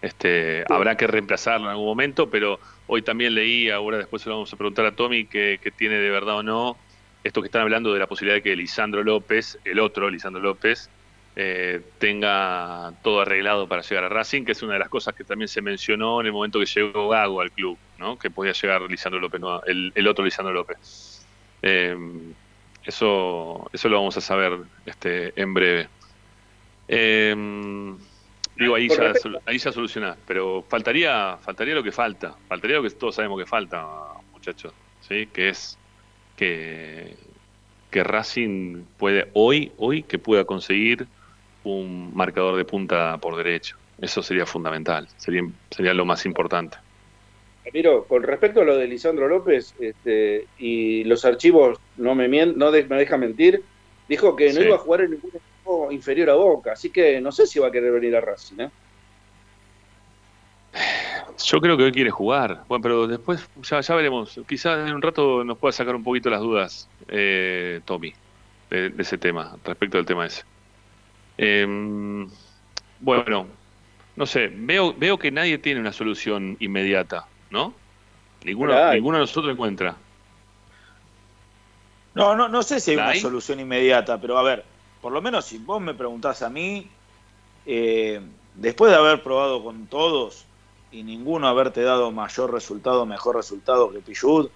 S1: Este, Habrá que reemplazarlo en algún momento, pero hoy también leí, ahora después se lo vamos a preguntar a Tommy, que, que tiene de verdad o no esto que están hablando de la posibilidad de que Lisandro López, el otro Lisandro López, eh, tenga todo arreglado para llegar a Racing, que es una de las cosas que también se mencionó en el momento que llegó Gago al club, ¿no? que podía llegar Lisandro López, no, el, el otro Lisandro López. Eh, eso, eso lo vamos a saber este, en breve. Eh, digo, ahí ya, ahí ya solucionás, pero faltaría, faltaría lo que falta, faltaría lo que todos sabemos que falta, muchachos, ¿sí? que es que, que Racing puede hoy, hoy que pueda conseguir un marcador de punta por derecho. Eso sería fundamental, sería, sería lo más importante.
S4: Miro, con respecto a lo de Lisandro López, este, y los archivos no me mien- no de- me dejan mentir, dijo que no
S1: Sí.
S4: iba a jugar en ningún equipo inferior a Boca, así que no sé si va a querer venir a Racing, ¿eh?
S1: Yo creo que hoy quiere jugar. Bueno, pero después ya, ya veremos. Quizás en un rato nos pueda sacar un poquito las dudas, eh, Tommy, de, de ese tema, respecto del tema ese. Em, bueno, no sé, veo, veo que nadie tiene una solución inmediata, ¿no? Ninguno, ninguno de nosotros encuentra.
S3: No, no, no sé si hay
S1: ¿La
S3: una
S1: hay?
S3: solución inmediata, pero a ver, por lo menos si vos me preguntás a mí, eh, después de haber probado con todos y ninguno haberte dado mayor resultado, mejor resultado que Pichud,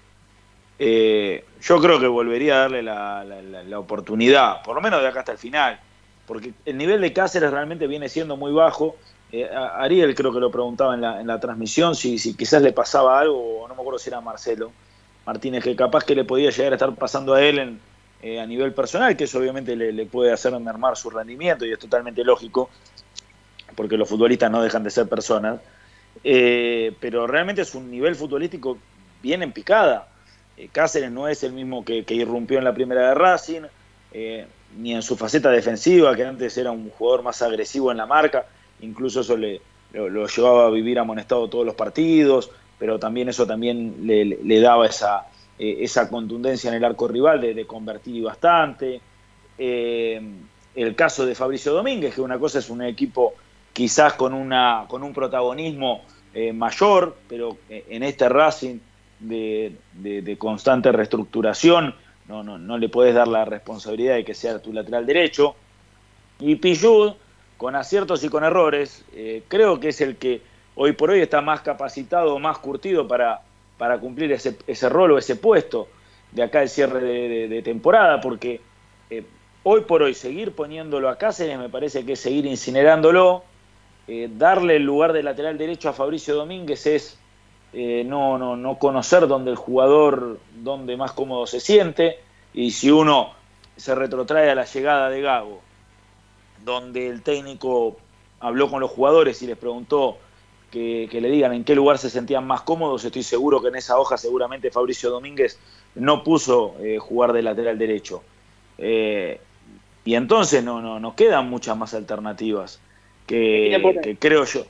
S3: eh, yo creo que volvería a darle la, la- la- la oportunidad, por lo menos de acá hasta el final, porque el nivel de Cáceres realmente viene siendo muy bajo. Eh, Ariel creo que lo preguntaba en la, en la transmisión si, si quizás le pasaba algo, o no me acuerdo si era Marcelo Martínez, que capaz que le podía llegar a estar pasando a él en, eh, a nivel personal, que eso obviamente le, le puede hacer mermar su rendimiento y es totalmente lógico, porque los futbolistas no dejan de ser personas. Eh, pero realmente es un nivel futbolístico bien en picada. Cáceres no es el mismo que, irrumpió en la primera de Racing, ni en su faceta defensiva, que antes era un jugador más agresivo en la marca, incluso eso le, lo, llevaba a vivir amonestado todos los partidos, pero también eso también le, daba esa, eh, esa contundencia en el arco rival de, de convertir y bastante. Eh, el caso de Fabricio Domínguez, que una cosa es un equipo quizás con, una, con un protagonismo eh, mayor, pero en este Racing de- de constante reestructuración no, no, no le puedes dar la responsabilidad de que sea tu lateral derecho. Y Pillud, con aciertos y con errores, eh, creo que es el que hoy por hoy está más capacitado, más curtido para, para cumplir ese, ese rol o ese puesto de acá el cierre de, temporada, porque eh, hoy por hoy seguir poniéndolo a Cáceres me parece que es seguir incinerándolo. Eh, darle el lugar de lateral derecho a Fabricio Domínguez es eh, no, no, no conocer dónde el jugador, dónde más cómodo se siente. Y si uno se retrotrae a la llegada de Gago, donde el técnico habló con los jugadores y les preguntó que, que le digan en qué lugar se sentían más cómodos, estoy seguro que en esa hoja seguramente Fabricio Domínguez no puso eh, jugar de lateral derecho. Eh, y entonces no, no, no quedan muchas más alternativas que, creo yo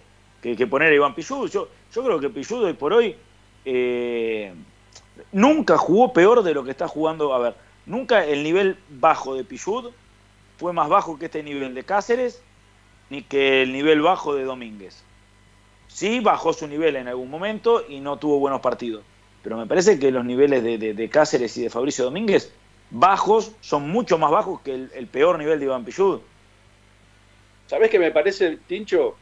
S3: que, que poner a Iván Pillud. Yo, yo creo que Pillud hoy por hoy eh, nunca jugó peor de lo que está jugando. A ver, nunca el nivel bajo de Pillud fue más bajo que este nivel de Cáceres ni que el nivel bajo de Domínguez. Sí bajó su nivel en algún momento y no tuvo buenos partidos. Pero me parece que los niveles de, de- Cáceres y de Fabricio Domínguez bajos son mucho más bajos que el, peor nivel de Iván Pillud.
S4: ¿Sabés qué me parece, Tincho?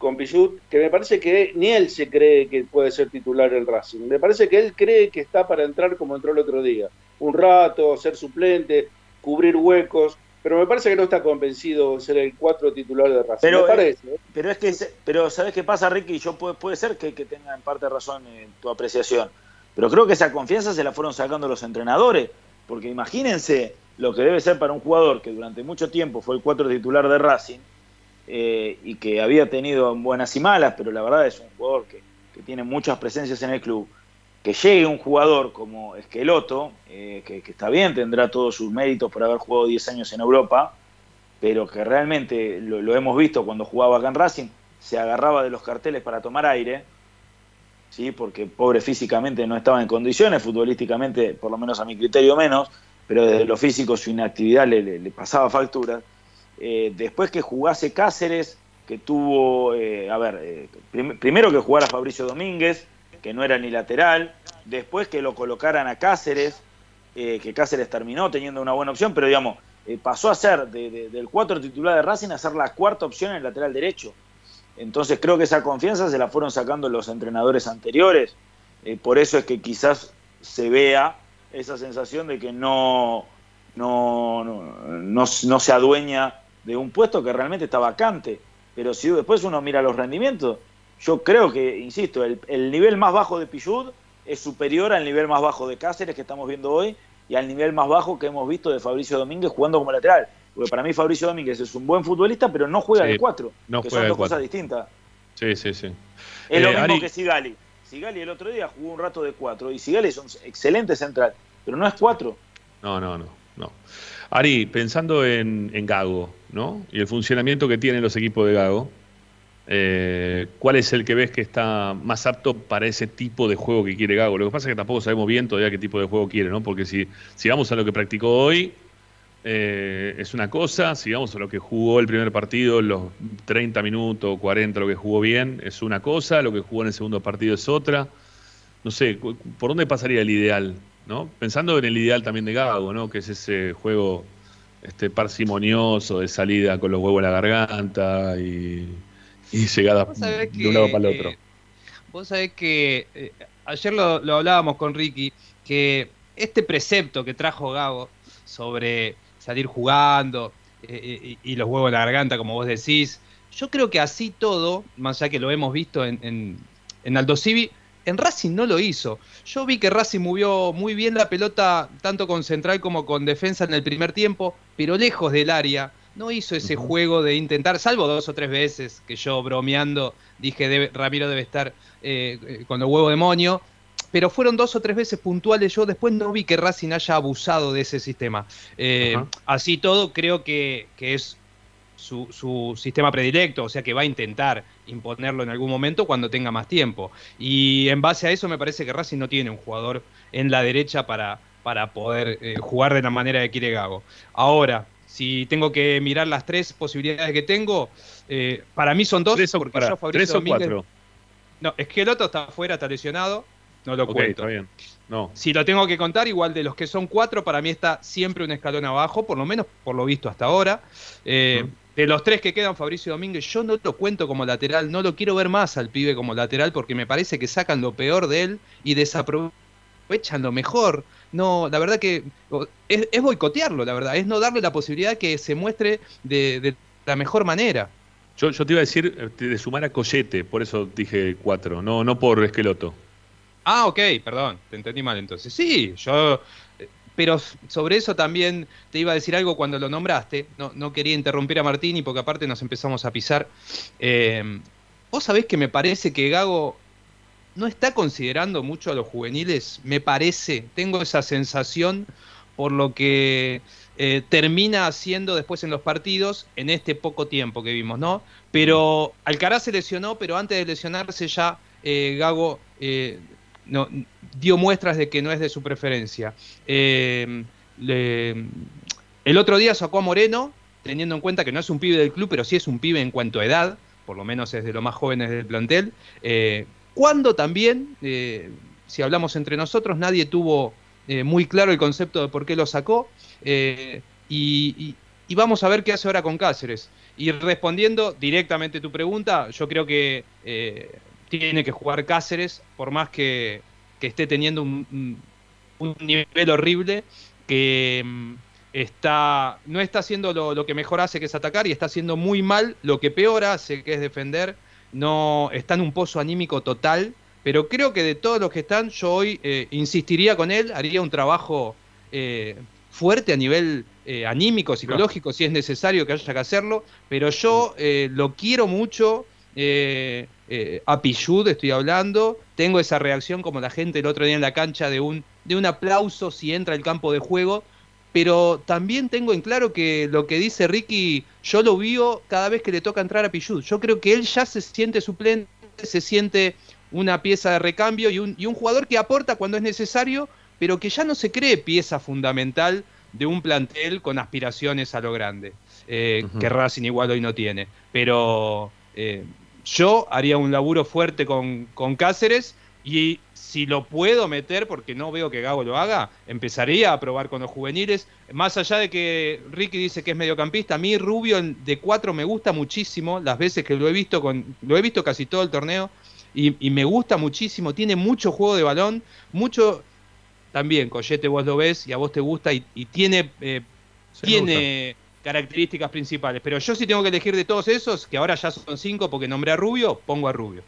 S4: Con Pichut, que me parece que ni él se cree que puede ser titular el Racing. Me parece que él cree que está para entrar como entró el otro día. Un rato, ser suplente, cubrir huecos, pero me parece que no está convencido de ser el cuatro titular de Racing.
S3: Pero,
S4: me parece. ¿eh?
S3: Pero es que, pero ¿sabes qué pasa, Ricky? Yo puede, puede ser que, que tenga en parte razón en tu apreciación. Pero creo que esa confianza se la fueron sacando los entrenadores. Porque imagínense lo que debe ser para un jugador que durante mucho tiempo fue el cuatro titular de Racing eh, y que había tenido buenas y malas, pero la verdad es un jugador que, que tiene muchas presencias en el club. Que llegue un jugador como Esqueloto, eh, que, que está bien, tendrá todos sus méritos por haber jugado 10 años en Europa, pero que realmente lo, hemos visto cuando jugaba acá en Racing, se agarraba de los carteles para tomar aire, ¿sí? porque pobre físicamente no estaba en condiciones, futbolísticamente, por lo menos a mi criterio menos, pero desde lo físico su inactividad le, le- le pasaba factura. Eh, después que jugase Cáceres, que tuvo, eh, a ver, eh, prim- primero que jugara Fabricio Domínguez, que no era ni lateral, después que lo colocaran a Cáceres, que Cáceres terminó teniendo una buena opción, pero digamos, pasó a ser de- de- del cuatro titular de Racing a ser la cuarta opción en el lateral derecho. Entonces creo que esa confianza se la fueron sacando los entrenadores anteriores. Por eso es que quizás se vea esa sensación de que no, no, no, no se adueña de un puesto que realmente está vacante. Pero si después uno mira los rendimientos, yo creo que, insisto, el, el nivel más bajo de Pillud es superior al nivel más bajo de Cáceres que estamos viendo hoy y al nivel más bajo que hemos visto de Fabricio Domínguez jugando como lateral. Porque para mí Fabricio Domínguez es un buen futbolista, pero no juega
S1: Sí,
S3: de cuatro,
S1: no
S3: que
S1: juega
S3: son
S1: de
S3: dos cosas distintas.
S1: Sí, sí, sí.
S3: Es
S1: Eh,
S3: lo mismo
S1: Ari-
S3: que Sigali. Sigali el otro día jugó un rato de cuatro y Sigali es un excelente central, pero no es cuatro.
S1: No, no, no, no. Ari, pensando en, en Gago, ¿no? Y el funcionamiento que tienen los equipos de Gago, eh, ¿cuál es el que ves que está más apto para ese tipo de juego que quiere Gago? Lo que pasa es que tampoco sabemos bien todavía qué tipo de juego quiere, ¿no? Porque si, si vamos a lo que practicó hoy, eh, es una cosa, si vamos a lo que jugó el primer partido, los 30 minutos, 40, lo que jugó bien, es una cosa, lo que jugó en el segundo partido es otra. No sé, ¿por dónde pasaría el ideal? ¿no? Pensando en el ideal también de Gago, ¿no? Que es ese juego este parsimonioso de salida con los huevos en la garganta y, y llegada de un lado para el otro.
S5: eh, vos sabés que eh, ayer lo, lo hablábamos con Ricky, que este precepto que trajo Gago sobre salir jugando eh, y, y los huevos en la garganta, como vos decís, yo creo que así todo, más allá que lo hemos visto en, en, en Aldo Civi, en Racing no lo hizo. Yo vi que Racing movió muy bien la pelota, tanto con central como con defensa en el primer tiempo, pero lejos del área. No hizo ese juego de intentar, salvo dos o tres veces que yo bromeando dije debe- Ramiro debe estar eh, eh, con los huevos de moño, pero fueron dos o tres veces puntuales. Yo después no vi que Racing haya abusado de ese sistema. Eh, así todo, creo que, que es su, su sistema predilecto, o sea que va a intentar imponerlo en algún momento cuando tenga más tiempo. Y en base a eso me parece que Racing no tiene un jugador en la derecha para, para poder eh, jugar de la manera que quiere Gago. Ahora, si tengo que mirar las tres posibilidades que tengo, eh, para mí son dos,
S1: ¿Tres o,
S5: porque
S1: pará,
S5: yo Fabricio
S1: tres o
S5: Domínguez-
S1: cuatro?
S5: No, Esqueloto está afuera, está lesionado. no lo
S1: Ok,
S5: cuento.
S1: está bien. No.
S5: Si lo tengo que contar, igual de los que son cuatro, para mí está siempre un escalón abajo, por lo menos por lo visto hasta ahora. Eh. De los tres que quedan, Fabricio Domínguez, yo no lo cuento como lateral, no lo quiero ver más al pibe como lateral porque me parece que sacan lo peor de él y desaprovechan lo mejor. No, la verdad que es boicotearlo, la verdad, es no darle la posibilidad que se muestre de, de la mejor manera.
S1: Yo, yo te iba a decir eh, de sumar a Collete, por eso dije cuatro, no, no por Esqueloto.
S5: Ah, ok, perdón, te entendí mal entonces. Sí, yo. Pero sobre eso también te iba a decir algo cuando lo nombraste. No, no quería interrumpir a Martini porque aparte nos empezamos a pisar. Eh, Vos sabés que me parece que Gago no está considerando mucho a los juveniles. Me parece, tengo esa sensación por lo que eh, termina haciendo después en los partidos en este poco tiempo que vimos, ¿no? Pero Alcaraz se lesionó, pero antes de lesionarse ya eh, Gago eh, no, dio muestras de que no es de su preferencia. Eh, el otro día sacó a Moreno, teniendo en cuenta que no es un pibe del club, pero sí es un pibe en cuanto a edad, por lo menos es de los más jóvenes del plantel. Eh, cuando también, eh, si hablamos entre nosotros, nadie tuvo muy claro el concepto de por qué lo sacó. y, vamos a ver qué hace ahora con Cáceres. Y respondiendo directamente tu pregunta, yo creo que tiene que jugar Cáceres, por más que, que esté teniendo un, un- nivel horrible, que mm, está, no está haciendo lo, lo que mejor hace, que es atacar, y está haciendo muy mal lo que peor hace, que es defender. No está en un pozo anímico total, pero creo que de todos los que están, yo hoy eh, insistiría con él, haría un trabajo eh, fuerte a nivel eh, anímico, psicológico, si es necesario que haya que hacerlo, pero yo lo quiero mucho. Eh, eh, a Pichud estoy hablando, tengo esa reacción como la gente el otro día en la cancha de un, de un aplauso si entra al campo de juego, pero también tengo en claro que lo que dice Ricky, yo lo vio cada vez que le toca entrar a Pichud. Yo creo que él ya se siente suplente, se siente una pieza de recambio y un, y un jugador que aporta cuando es necesario, pero que ya no se cree pieza fundamental de un plantel con aspiraciones a lo grande, eh,
S1: Ujú.
S5: que Racing igual hoy no tiene. Pero eh, yo haría un laburo fuerte con, con Cáceres y si lo puedo meter, porque no veo que Gago lo haga, empezaría a probar con los juveniles. Más allá de que Ricky dice que es mediocampista, a mí Rubio de cuatro me gusta muchísimo, las veces que lo he visto, con, lo he visto casi todo el torneo, y, y me gusta muchísimo, tiene mucho juego de balón, mucho... También, Coyete, vos lo ves y a vos te gusta y, y tiene, eh, tiene características principales. Pero yo sí tengo que elegir de todos esos, que ahora ya son cinco porque nombré a Rubio, pongo a Rubio.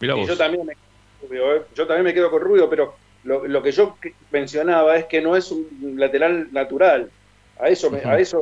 S1: Mirá
S4: Y
S1: vos.
S4: yo también me quedo con Rubio, ¿eh? yo también me quedo con Rubio, pero lo, lo que yo mencionaba es que no es un lateral natural. A eso, me- a eso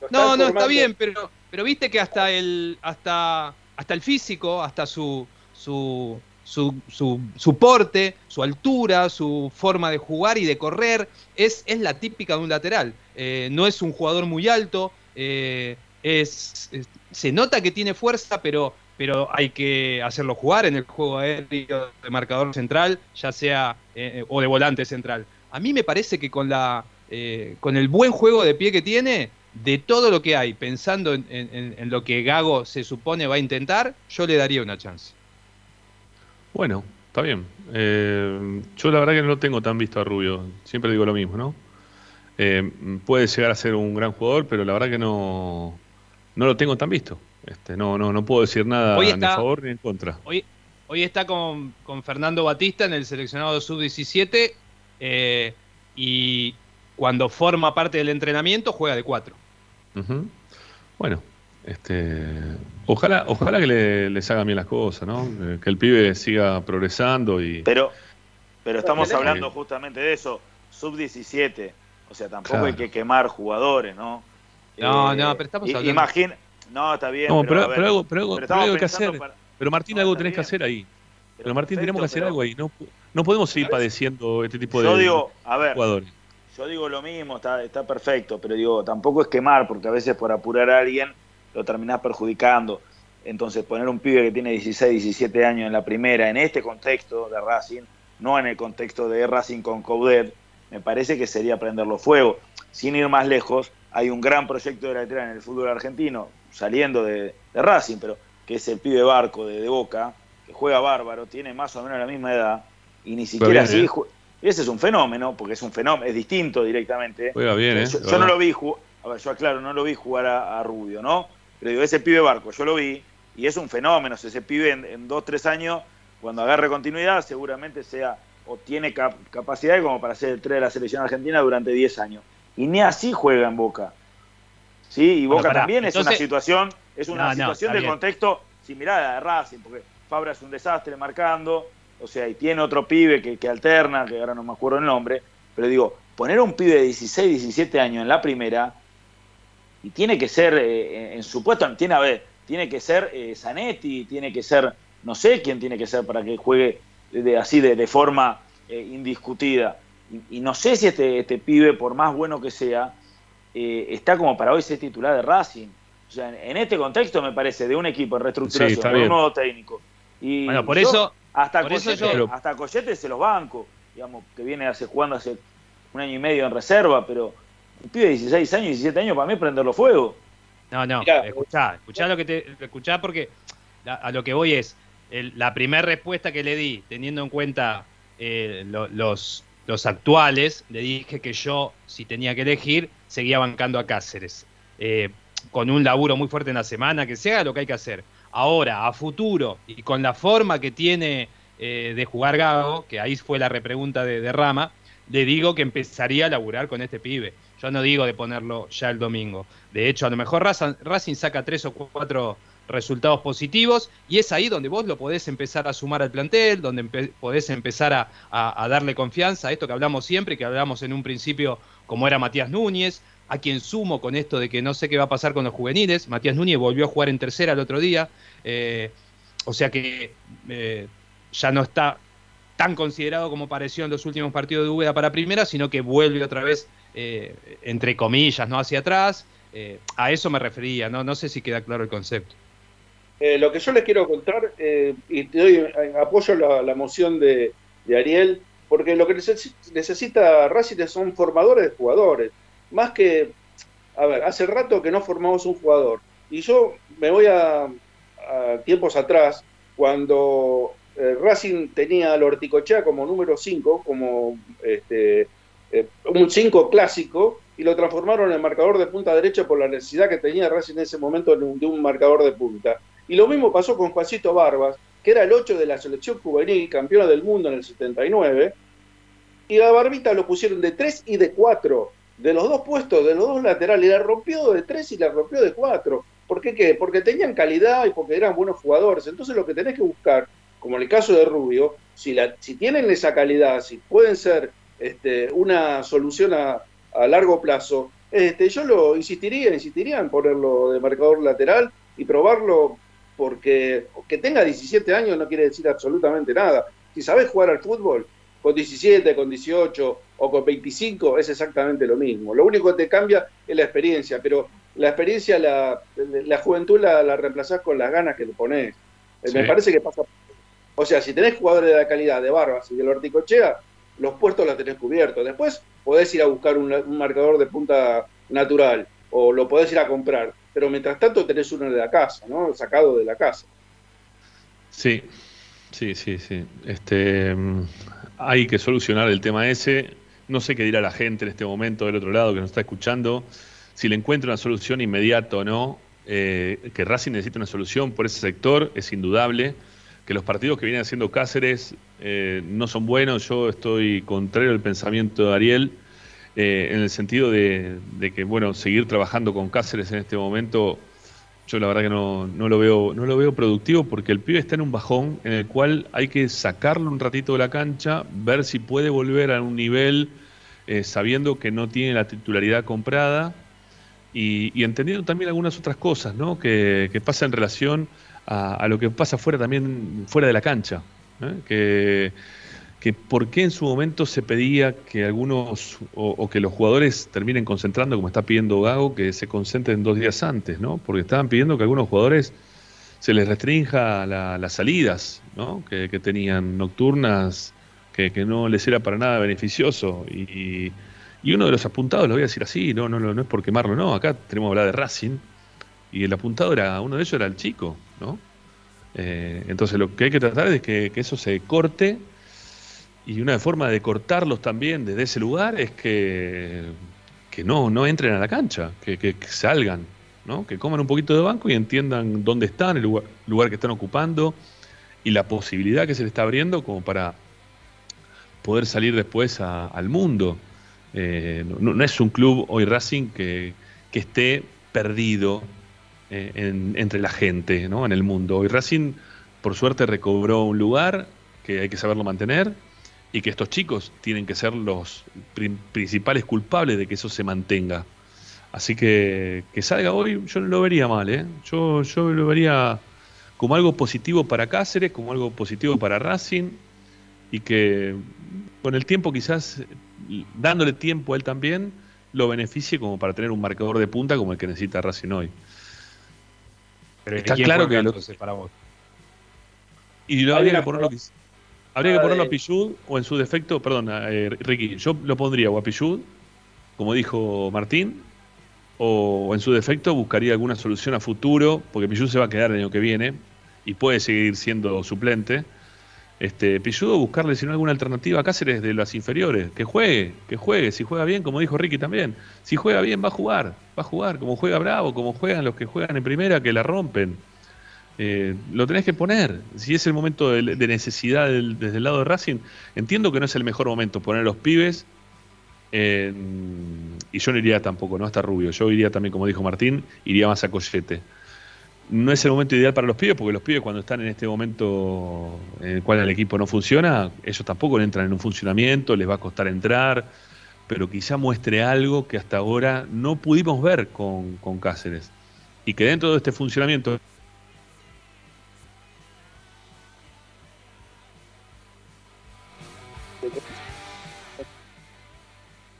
S4: lo
S5: No, no, está bien, pero, pero viste que hasta el, hasta, hasta el físico, hasta su, su, su, su, su porte, su altura, su forma de jugar y de correr, es, es la típica de un lateral. Eh, no es un jugador muy alto, eh, es, se nota que tiene fuerza, pero, pero hay que hacerlo jugar en el juego aéreo de marcador central, ya sea eh, o de volante central. A mí me parece que con la con el buen juego de pie que tiene, de todo lo que hay, pensando en, en- en lo que Gago se supone va a intentar, yo le daría una chance.
S1: Bueno, está bien. Eh, yo la verdad que no lo tengo tan visto a Rubio. Siempre digo lo mismo, ¿no? Eh, puede llegar a ser un gran jugador, pero la verdad que no, no lo tengo tan visto. Este, no, no, no puedo decir nada ni a favor ni en contra.
S5: Hoy, hoy está con, con Fernando Batista en el seleccionado sub-17 eh, y cuando forma parte del entrenamiento juega de cuatro.
S1: Ujú. Bueno, este, ojalá, ojalá que le, les hagan bien las cosas, ¿no? Eh, Que el pibe siga progresando y
S3: Pero, pero estamos hablando justamente de eso, sub-17. O sea, tampoco
S1: Claro.
S3: hay que quemar jugadores, ¿no?
S5: No, no, pero estamos hablando-
S3: Imagina, no, está bien.
S1: No,
S3: pero,
S1: pero,
S3: a ver,
S1: pero algo, pero algo-
S3: pero
S1: algo que hacer.
S3: para-
S1: Pero Martín,
S3: No,
S1: algo tenés que hacer ahí. Pero,
S3: pero
S1: Martín, tenemos que hacer algo ahí. No, no podemos ir padeciendo este tipo de
S3: Yo digo, a ver,
S1: jugadores.
S3: yo digo lo mismo, está, está perfecto, pero digo, tampoco es quemar, porque a veces por apurar a alguien lo terminás perjudicando. Entonces, poner un pibe que tiene 16, 17 años en la primera, en este contexto de Racing, no en el contexto de Racing con Coudet, me parece que sería prenderlo fuego. Sin ir más lejos, hay un gran proyecto de lateral en el fútbol argentino, saliendo de, de Racing, pero que es el pibe Barco de, de Boca, que juega bárbaro, tiene más o menos la misma edad, y ni siquiera
S1: bien,
S3: así.
S1: ¿eh?
S3: Ese es un fenómeno, porque es un fenómeno, es distinto directamente.
S1: Juega bien, ¿eh?
S3: yo,
S1: La
S3: yo no lo vi jugar, a ver, yo aclaro, no lo vi jugar a, a Rubio, ¿no? Pero digo, ese pibe Barco, yo lo vi y es un fenómeno. ese pibe en, en dos, tres años, cuando agarre continuidad, seguramente sea o tiene cap- capacidad como para ser el 3 de la selección argentina durante 10 años. Y ni así juega en Boca. Sí, y Boca también es una situación, es una
S5: No,
S3: situación de
S5: bien.
S3: contexto similar a la de Racing, porque Fabra es un desastre marcando, o sea, y tiene otro pibe que, que alterna, que ahora no me acuerdo el nombre, pero digo, poner a un pibe de 16, 17 años en la primera, y tiene que ser, eh, en su puesto, tiene, a ver, tiene que ser eh, Zanetti, tiene que ser, no sé quién tiene que ser para que juegue de, así de, de forma eh, indiscutida. Y, y no sé si este, este pibe, por más bueno que sea, eh, está como para hoy ser titular de Racing. O sea, en, en este contexto me parece, de un equipo en
S1: Sí,
S3: reestructuración,
S1: está
S3: con un nuevo técnico. Y
S5: Bueno, por
S3: yo
S5: eso-
S3: hasta
S5: por eso
S3: Coyete,
S5: yo-
S3: hasta se los banco, digamos, que viene hace, jugando hace un año y medio en reserva, pero un pibe de 16 años, 17 años, para mí es prenderlo fuego.
S5: No, no,
S4: Mirá,
S5: escuchá, escuchá lo que te escuchá porque la- a lo que voy es el- la primera respuesta que le di, teniendo en cuenta eh, lo- los, los actuales, le dije que yo, si tenía que elegir, seguía bancando a Cáceres. Eh, con un laburo muy fuerte en la semana, que se haga lo que hay que hacer. Ahora, a futuro, y con la forma que tiene eh, de jugar Gago, que ahí fue la repregunta de, de Rama, le digo que empezaría a laburar con este pibe. Yo no digo de ponerlo ya el domingo. De hecho, a lo mejor Racing saca tres o cuatro resultados positivos y es ahí donde vos lo podés empezar a sumar al plantel, donde podés empezar a darle confianza a esto que hablamos siempre, que hablamos en un principio como era Matías Núñez, a quien sumo con esto de que no sé qué va a pasar con los juveniles. Matías Núñez volvió a jugar en tercera el otro día, eh, o sea que eh, ya no está tan considerado como pareció en los últimos partidos de Úbeda para primera, sino que vuelve otra vez, eh, entre comillas, no hacia atrás. Eh, a eso me refería, ¿no? no sé si queda claro el concepto.
S4: Eh, lo que yo les quiero contar, y te doy, apoyo la, la moción de, Ariel, porque lo que neces- necesita Racing son formadores de jugadores. Más que, a ver, hace rato que no formamos un jugador. Y yo me voy a, a tiempos atrás, cuando Racing tenía a Lorticochea como número 5, como este, eh, un 5 clásico, y lo transformaron en marcador de punta derecha por la necesidad que tenía Racing en ese momento de un, marcador de punta. Y lo mismo pasó con Juancito Barbas, que era el 8 de la selección juvenil, campeona del mundo en el 79, y a Barbita lo pusieron de 3 y de 4, de los dos puestos, de los dos laterales, la rompió de 3 y la rompió de 4. ¿Por qué qué? Porque tenían calidad y porque eran buenos jugadores. Entonces lo que tenés que buscar, como en el caso de Rubio, si, la, si tienen esa calidad, si pueden ser este, una solución a, a largo plazo, este, yo lo insistiría, insistiría en ponerlo de marcador lateral y probarlo porque que tenga 17 años no quiere decir absolutamente nada. Si sabes jugar al fútbol, con 17, con 18 o con 25 es exactamente lo mismo. Lo único que te cambia es la experiencia, pero la experiencia, la, la juventud la, la reemplazás con las ganas que le pones. Eh,
S1: Sí.
S4: Me parece que pasa. O sea, si tenés jugadores de la calidad de Barbas y de Lorticochea, los puestos los tenés cubiertos. Después podés ir a buscar un, un marcador de punta natural o lo podés ir a comprar. Pero mientras tanto tenés uno de la casa, ¿no? Sacado de la casa.
S1: Sí, sí, sí, sí. Este, mm, hay que solucionar el tema ese. No sé qué dirá la gente en este momento del otro lado que nos está escuchando. Si le encuentra una solución inmediata o no, eh, que Racing necesita una solución por ese sector es indudable. Que los partidos que vienen haciendo Cáceres eh, no son buenos. Yo estoy contrario al pensamiento de Ariel. eh, en el sentido de, que, bueno, seguir trabajando con Cáceres en este momento yo la verdad que no, no lo veo, no lo veo productivo porque el pibe está en un bajón en el cual hay que sacarlo un ratito de la cancha, ver si puede volver a un nivel eh, sabiendo que no tiene la titularidad comprada y, y entendiendo también algunas otras cosas, ¿no? Que, que pasa en relación a, a lo que pasa fuera también fuera de la cancha, ¿eh? que que por qué en su momento se pedía que algunos o, que los jugadores terminen concentrando, como está pidiendo Gago, que se concentren dos días antes, ¿no? Porque estaban pidiendo que algunos jugadores se les restrinja la- las salidas, ¿no? Que, que tenían nocturnas, que, que no les era para nada beneficioso. Y, y uno de los apuntados, lo voy a decir así, no, no, no, no es por quemarlo, no, acá tenemos que hablar de Racing, y el apuntado era, uno de ellos era el chico, ¿no? Eh, entonces lo que hay que tratar es que, que eso se corte y una forma de cortarlos también desde ese lugar es que, que no, no entren a la cancha, que, salgan, ¿no? que coman un poquito de banco y entiendan dónde están, el lugar, lugar que están ocupando y la posibilidad que se les está abriendo como para poder salir después al mundo. Eh, no, no es un club hoy Racing que, que esté perdido eh, en- entre la gente, ¿no? en el mundo. Hoy Racing, por suerte, recobró un lugar que hay que saberlo mantener y que estos chicos tienen que ser los prin- principales culpables de que eso se mantenga. Así que que salga hoy, yo no lo vería mal, ¿eh? Yo, yo lo vería como algo positivo para Cáceres, como algo positivo para Racing y que con el tiempo quizás dándole tiempo a él también lo beneficie como para tener un marcador de punta como el que necesita Racing hoy.
S5: Pero
S1: Está
S5: ¿quién
S1: claro que lo-
S5: entonces para vos?
S1: Y lo habría que ponerlo, habría que ponerlo a Pichud o en su defecto, perdón, eh, Ricky, yo lo pondría o a Pichud, como dijo Martín, o en su defecto buscaría alguna solución a futuro, porque Pichud se va a quedar el año que viene y puede seguir siendo suplente. Este, Pichud o buscarle si no alguna alternativa Cáceres de las inferiores, que juegue, que juegue, si juega bien, como dijo Ricky también, si juega bien va a jugar, va a jugar, como juega Bravo, como juegan los que juegan en primera, que la rompen. Eh, lo tenés que poner. Si es el momento de, necesidad del- desde el lado de Racing, entiendo que no es el mejor momento poner a los pibes. y yo no iría tampoco, no hasta Rubio. Yo iría también, como dijo Martín, iría más a Collete. No es el momento ideal para los pibes, porque los pibes cuando están en este momento en el cual el equipo no funciona, ellos tampoco entran en un funcionamiento, les va a costar entrar, pero quizá muestre algo que hasta ahora no pudimos ver con, con Cáceres. Y que dentro de este funcionamiento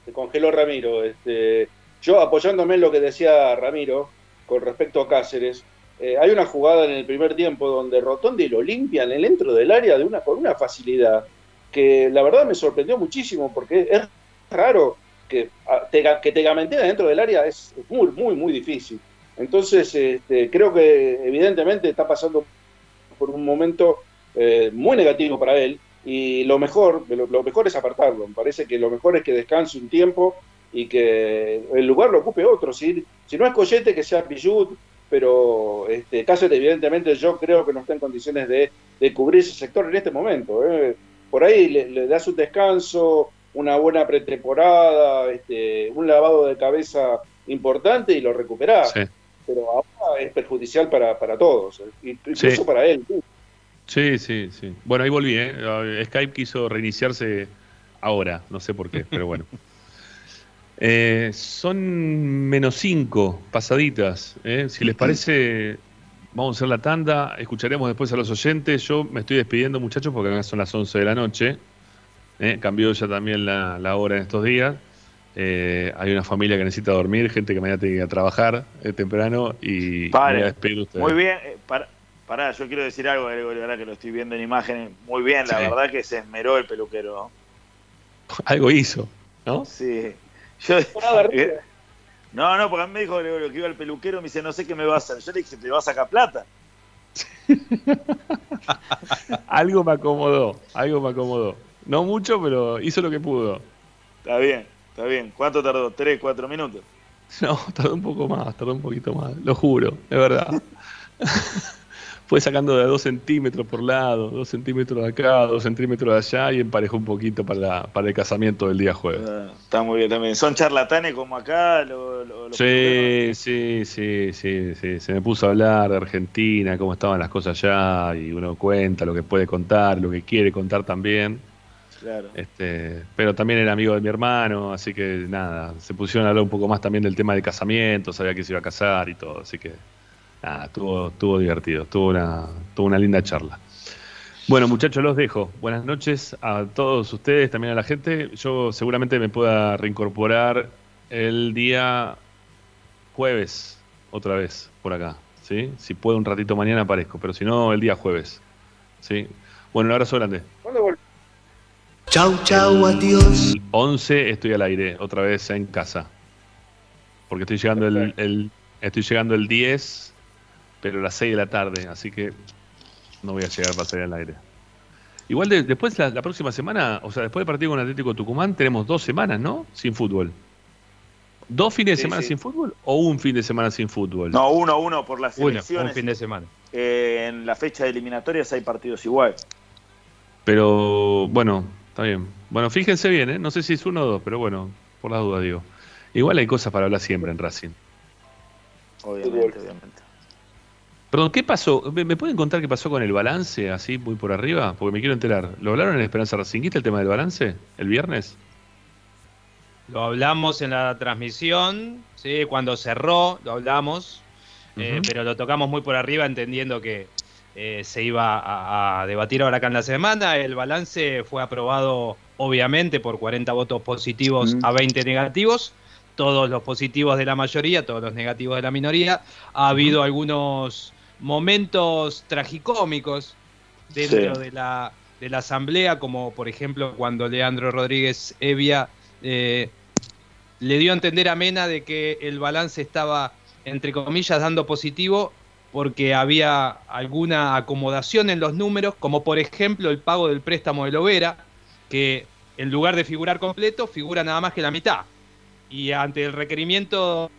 S4: Se congeló Ramiro. Este, yo apoyándome en lo que decía Ramiro con respecto a Cáceres, eh, hay una jugada en el primer tiempo donde Rotondi lo limpian en el dentro del área de una, con una facilidad que la verdad me sorprendió muchísimo porque es raro que a- te, que te dentro del área es muy, muy, muy difícil. Entonces, este, creo que evidentemente está pasando por un momento eh, muy negativo para él y lo mejor, lo, mejor es apartarlo. Me parece que lo mejor es que descanse un tiempo y que el lugar lo ocupe otro. Si, si no es Coyete, que sea Pillut, pero este, Cáceres, evidentemente, yo creo que no está en condiciones de, de cubrir ese sector en este momento. ¿eh? Por ahí le, le das un descanso, una buena pretemporada, este, un lavado de cabeza importante y lo recuperás.
S1: Sí.
S4: Pero ahora es perjudicial para, para todos, ¿eh? incluso
S1: Sí.
S4: para él.
S1: Sí, sí, sí. Bueno, ahí volví. Eh, Skype quiso reiniciarse ahora, no sé por qué, pero bueno. (laughs) Eh, son menos cinco pasaditas. ¿eh? Si les parece, vamos a hacer la tanda. Escucharemos después a los oyentes. Yo me estoy despidiendo, muchachos, porque acá son las 11 de la noche. ¿eh? Cambió ya también la, la hora en estos días. Eh, hay una familia que necesita dormir, gente que mañana tiene que ir a trabajar eh, temprano y me voy a ustedes.
S3: Muy bien, para, pará, yo quiero decir algo, Gregorio, ahora que lo estoy viendo en imágenes. Muy bien, la
S1: Sí.
S3: verdad que se esmeró el peluquero. (laughs)
S1: Algo hizo, ¿no?
S3: Sí. (laughs) Yo, no, no, porque a mí me dijo Gregorio que iba al peluquero, me dice, no sé qué me va a hacer. Yo le dije, te va a sacar plata. (laughs)
S1: Algo me acomodó, algo me acomodó. No mucho, pero hizo lo que pudo.
S3: Está bien, está bien. ¿Cuánto tardó? ¿Tres, cuatro minutos? (laughs)
S1: No, tardó un poco más, tardó un poquito más, lo juro, es verdad. Fue sacando de a dos centímetros por lado, dos centímetros de acá, dos centímetros de allá y emparejó un poquito para, la- para el casamiento del día jueves.
S3: Ah, Está muy bien también. ¿Son charlatanes como acá? lo-
S1: Sí, sí, sí, sí, sí. Se me puso a hablar de Argentina, cómo estaban las cosas allá, y uno cuenta lo que puede contar, lo que quiere contar también.
S3: Claro.
S1: Este, pero también era amigo de mi hermano, así que nada, se pusieron a hablar un poco más también del tema del casamiento, sabía que se iba a casar y todo, así que nada, estuvo, estuvo divertido, estuvo una, tuvo una linda charla. Bueno, muchachos, los dejo. Buenas noches a todos ustedes, también a la gente. Yo seguramente me pueda reincorporar el día jueves, otra vez, por acá. ¿sí? Si puedo un ratito mañana aparezco, pero si no, el día jueves. ¿sí? Bueno, un abrazo grande.
S6: Chau, chau, adiós.
S1: 11 estoy al aire, otra vez en casa. Porque estoy llegando el, el- estoy llegando el 10, pero a las 6 de la tarde, así que no voy a llegar para salir al aire. Igual de- después, la, la próxima semana, o sea, después del partido con Atlético Tucumán, tenemos dos semanas, ¿no? Sin fútbol. ¿Dos fines de
S3: Sí,
S1: semana
S3: sí.
S1: sin fútbol o un fin de semana sin fútbol?
S3: No, uno a uno por las
S5: Uno, un
S3: elecciones.
S5: fin de semana.
S3: Eh, en la fecha de eliminatorias hay partidos igual.
S1: Pero bueno, está bien. Bueno, fíjense bien, ¿eh? No sé si es uno o dos, pero bueno, por las dudas digo. Igual hay cosas para hablar siempre en Racing.
S3: Obviamente, obviamente.
S1: Perdón, ¿qué pasó? ¿Me, me pueden contar qué pasó con el balance, así muy por arriba? Porque me quiero enterar. ¿Lo hablaron en Esperanza Racinguista el tema del balance? ¿El viernes?
S5: Lo hablamos en la transmisión, ¿sí? cuando cerró, lo hablamos, eh, pero lo tocamos muy por arriba entendiendo que eh, se iba a, a debatir ahora acá en la semana. El balance fue aprobado obviamente por 40 votos positivos a 20 negativos, todos los positivos de la mayoría, todos los negativos de la minoría. Ha habido algunos momentos tragicómicos dentro
S3: Sí.
S5: de, la, de la asamblea, como por ejemplo cuando Leandro Rodríguez Evia eh, le dio a entender a Mena de que el balance estaba, entre comillas, dando positivo porque había alguna acomodación en los números, como por ejemplo el pago del préstamo de Lovera, que en lugar de figurar completo, figura nada más que la mitad. Y ante el requerimiento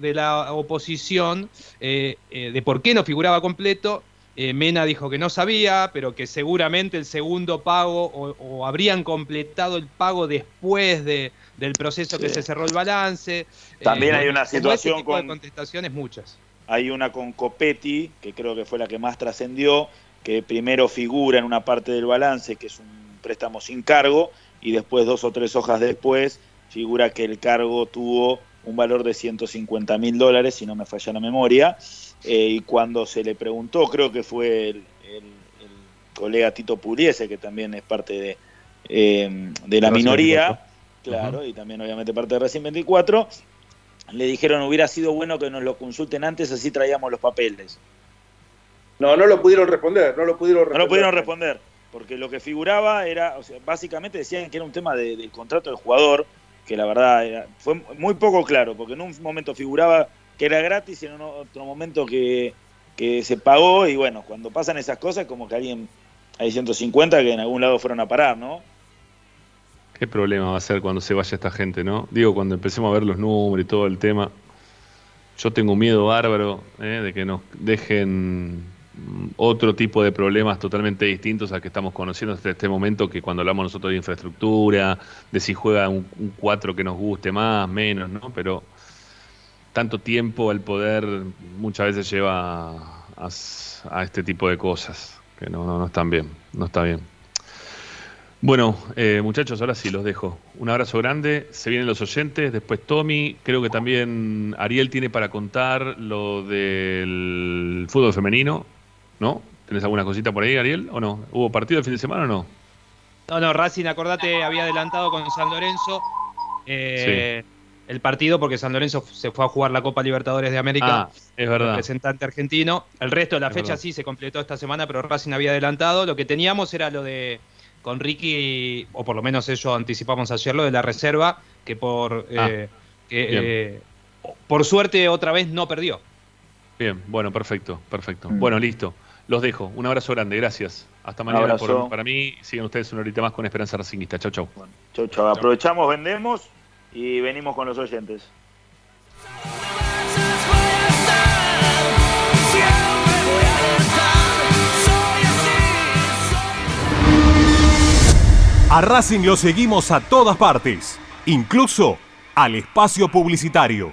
S5: de la oposición eh, eh, de por qué no figuraba completo, eh, Mena dijo que no sabía, pero que seguramente el segundo pago o, o habrían completado el pago después de, del proceso que se cerró el balance.
S3: También hay una situación
S5: tipo de
S3: con-
S5: contestaciones muchas.
S3: Hay una con Copetti, que creo que fue la que más trascendió, que primero figura en una parte del balance, que es un préstamo sin cargo, y después dos o tres hojas después figura que el cargo tuvo un valor de 150 mil dólares, si no me falla la memoria, eh, y cuando se le preguntó, creo que fue el, el- el colega Tito Puliese, que también es parte de, eh, de la
S1: Racing
S3: minoría,
S1: 24.
S3: claro, y también obviamente parte de Racing 24, le dijeron hubiera sido bueno que nos lo consulten antes, así traíamos los papeles.
S4: No, no lo pudieron responder, no lo pudieron
S3: No
S4: responder.
S3: lo pudieron responder, porque lo que figuraba era, o sea, básicamente decían que era un tema de- del contrato del jugador, que la verdad era- fue muy poco claro, porque en un momento figuraba que era gratis y en otro momento que, que se pagó, y bueno, cuando pasan esas cosas, como que alguien, hay 150 que en algún lado fueron a parar, ¿no?
S1: ¿Qué problema va a ser cuando se vaya esta gente, no? Digo, cuando empecemos a ver los números y todo el tema. Yo tengo miedo bárbaro eh, de que nos dejen otro tipo de problemas totalmente distintos al que estamos conociendo hasta este momento, que cuando hablamos nosotros de infraestructura, de si juega un, un 4 que nos guste más, menos, ¿no? Pero tanto tiempo el poder muchas veces lleva a, a este tipo de cosas, que no, no, no están bien, no está bien. Bueno, eh, muchachos, ahora sí los dejo. Un abrazo grande. Se vienen los oyentes. Después Tommy. Creo que también Ariel tiene para contar lo del fútbol femenino. ¿No? ¿Tenés alguna cosita por ahí, Ariel? ¿O no? ¿Hubo partido el fin de semana o no?
S5: No, no, Racing, acordate, había adelantado con San Lorenzo eh, el partido porque San Lorenzo se fue a jugar la Copa Libertadores de América.
S1: Ah, es verdad.
S5: representante argentino. El resto de la
S1: Es
S5: fecha
S1: verdad.
S5: sí se completó esta semana, pero Racing había adelantado. Lo que teníamos era lo de con Ricky, o por lo menos eso anticipamos ayer, lo de la reserva, que por
S1: Ah,
S5: eh, que, eh, por suerte otra vez no perdió.
S1: Bien, bueno, perfecto, perfecto.
S3: Mm.
S1: Bueno, listo. Los dejo. Un abrazo grande. Gracias. Hasta mañana por- para mí. Sigan ustedes una horita más con Esperanza Racingista. Chau, chau.
S3: Bueno, chau, chau. Aprovechamos, vendemos y venimos con los oyentes.
S7: A
S8: Racing lo seguimos a todas partes, incluso al espacio publicitario.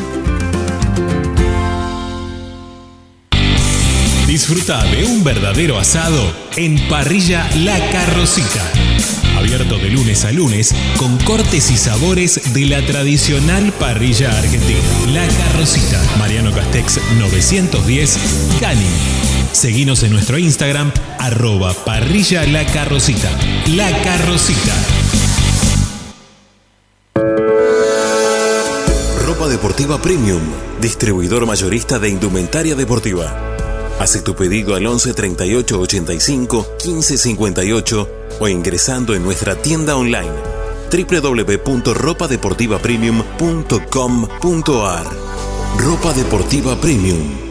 S9: Disfruta de un verdadero asado en Parrilla La Carrocita. Abierto de lunes a lunes con cortes y sabores de la tradicional parrilla argentina. La Carrocita, Mariano Castex 910, Cani. Seguinos en nuestro Instagram, arroba parrilla La Carrocita. La Carrocita.
S10: Deportiva Premium, distribuidor mayorista de indumentaria deportiva. Hace tu pedido al 11 38 85 15 58 o ingresando en nuestra tienda online www.ropadeportivapremium.com.ar Ropa Deportiva Premium.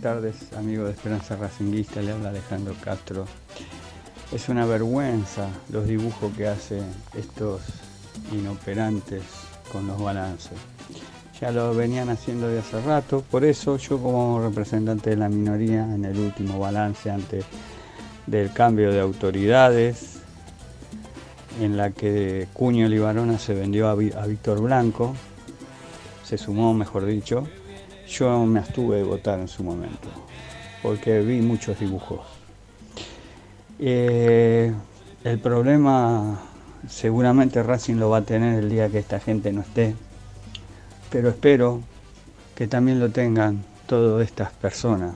S11: Buenas tardes, amigo de Esperanza Racinguista, le habla Alejandro Castro. Es una vergüenza los dibujos que hacen estos inoperantes con los balances. Ya lo venían haciendo de hace rato, por eso yo como representante de la minoría en el último balance antes del cambio de autoridades, en la que Cuño Libarona se vendió a, Víctor Blanco, se sumó, mejor dicho, yo me abstuve de votar en su momento, porque vi muchos dibujos. Eh, el problema seguramente Racing lo va a tener el día que esta gente no esté, pero espero que también lo tengan todas estas personas.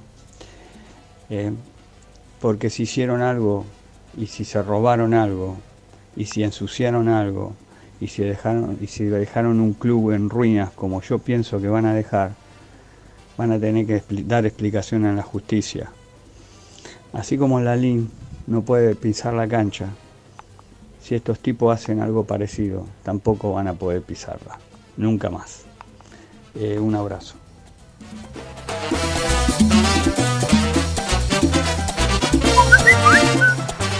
S11: Eh, porque si hicieron algo y si se robaron algo y si ensuciaron algo y si dejaron y si dejaron un club en ruinas como yo pienso que van a dejar van a tener que dar explicación en la justicia así como la LIN no puede pisar la cancha si estos tipos hacen algo parecido tampoco van a poder pisarla nunca más Eh, un abrazo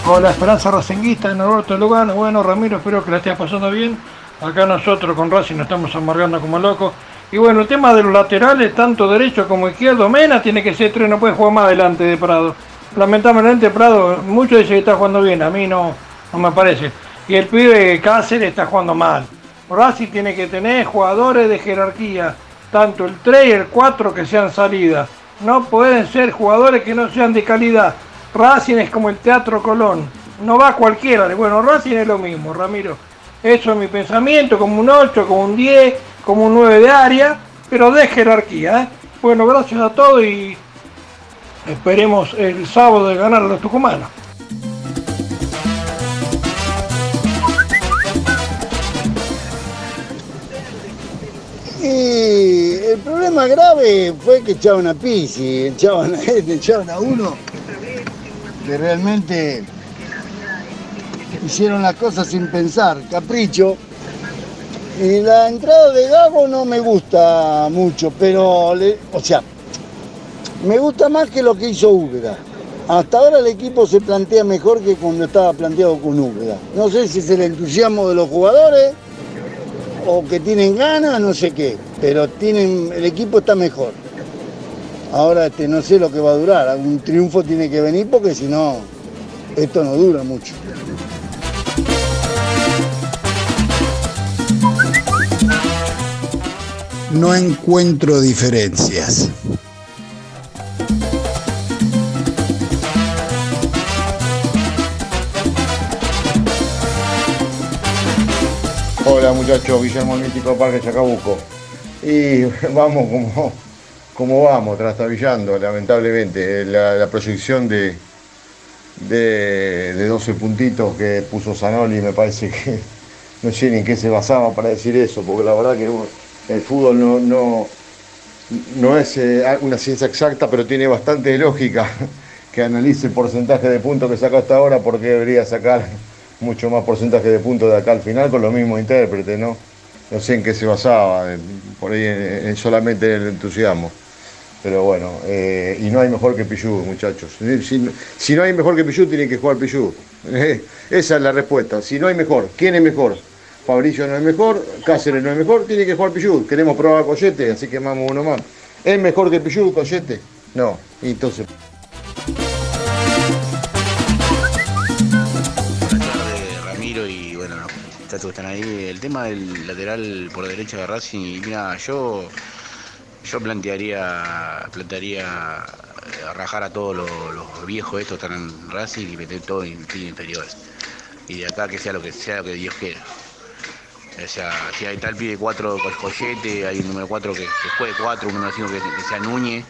S12: Hola Esperanza Racinguista, Norberto Lugano. Bueno, Ramiro, espero que la estés pasando bien. Acá nosotros con Racing nos estamos amargando como locos. Y bueno, el tema de los laterales, tanto derecho como izquierdo, Mena tiene que ser tres, no puede jugar más adelante de Prado. Lamentablemente Prado, muchos dicen que está jugando bien, a mí no, no me parece. Y el pibe Cáceres está jugando mal. Racing tiene que tener jugadores de jerarquía, tanto el 3 y el 4 que sean salida. No pueden ser jugadores que no sean de calidad. Racing es como el Teatro Colón. No va cualquiera. Bueno, Racing es lo mismo, Ramiro. Eso es mi pensamiento, como un 8, como un 10, como un 9 de área, pero de jerarquía. ¿eh? Bueno, gracias a todos y esperemos el sábado de ganar los tucumanos.
S13: Y el problema grave fue que echaban a Pizzi, echaban a este, echaban a uno que realmente hicieron las cosas sin pensar, capricho. Y la entrada de Gago no me gusta mucho, pero, o sea, me gusta más que lo que hizo Úbeda. Hasta ahora el equipo se plantea mejor que cuando estaba planteado con Úbeda. No sé si es el entusiasmo de los jugadores o que tienen ganas, no sé qué, pero tienen, el equipo está mejor. Ahora este, no sé lo que va a durar, un triunfo tiene que venir porque si no, esto no dura mucho.
S14: No encuentro diferencias.
S15: Hola muchachos, Guillermo Mítico Parque Chacabuco. Y (laughs) vamos como, como vamos, trastabillando, lamentablemente. La, la proyección de, de, de 12 puntitos que puso Zanoli me parece que (laughs) no sé ni en qué se basaba para decir eso, porque la verdad que el fútbol no, no, no es eh, una ciencia exacta, pero tiene bastante lógica (laughs) que analice el porcentaje de puntos que sacó hasta ahora, porque debería sacar mucho más porcentaje de puntos de acá al final con los mismos intérpretes, ¿no? No sé en qué se basaba, eh, por ahí en- en solamente el entusiasmo. Pero bueno, eh, y no hay mejor que Pichu, muchachos. Si, si- no hay mejor que Pichu, tiene que jugar Pichu. Eh, (laughs) esa es la respuesta. Si no hay mejor, ¿quién es mejor? Fabricio no es mejor, Cáceres no es mejor, tiene que jugar Pichu. Queremos probar a Coyete, así que vamos uno más. ¿Es mejor que Pichu, Coyete? No. Entonces.
S16: tardes, Ramiro y bueno, que están ahí. El tema del lateral por derecha de Racing, mira, yo yo plantearía plantearía eh, rajar a todos los, los viejos estos que están en Racing y meter todo en interiores. Y de acá que sea lo que sea lo que Dios quiera. O sea, si hay tal pide 4 Coyete, hay un número 4 que, que juegue 4, un número 5 que, sea Núñez.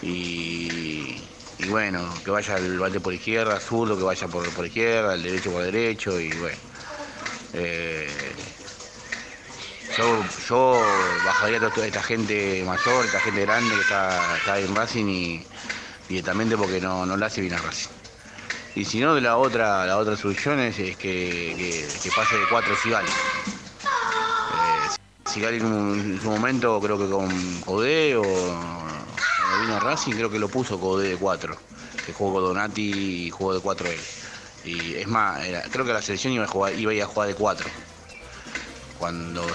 S16: Y, bueno, que vaya el bate por izquierda, zurdo que vaya por, por izquierda, el derecho por derecho y bueno. Eh, yo, yo bajaría a toda esta gente mayor, esta gente grande que está, en Racing y, directamente porque no, no le hace bien a Racing. Y si no, de la otra, la otra solución es, que, que- pase de 4 Sigali. Sigali en, su momento creo que con Codé o cuando vino Racing creo que lo puso Codé de 4, que jugó Donati y jugó de 4 él. Y es más, creo que la selección iba a, jugar, iba a ir a jugar de 4 cuando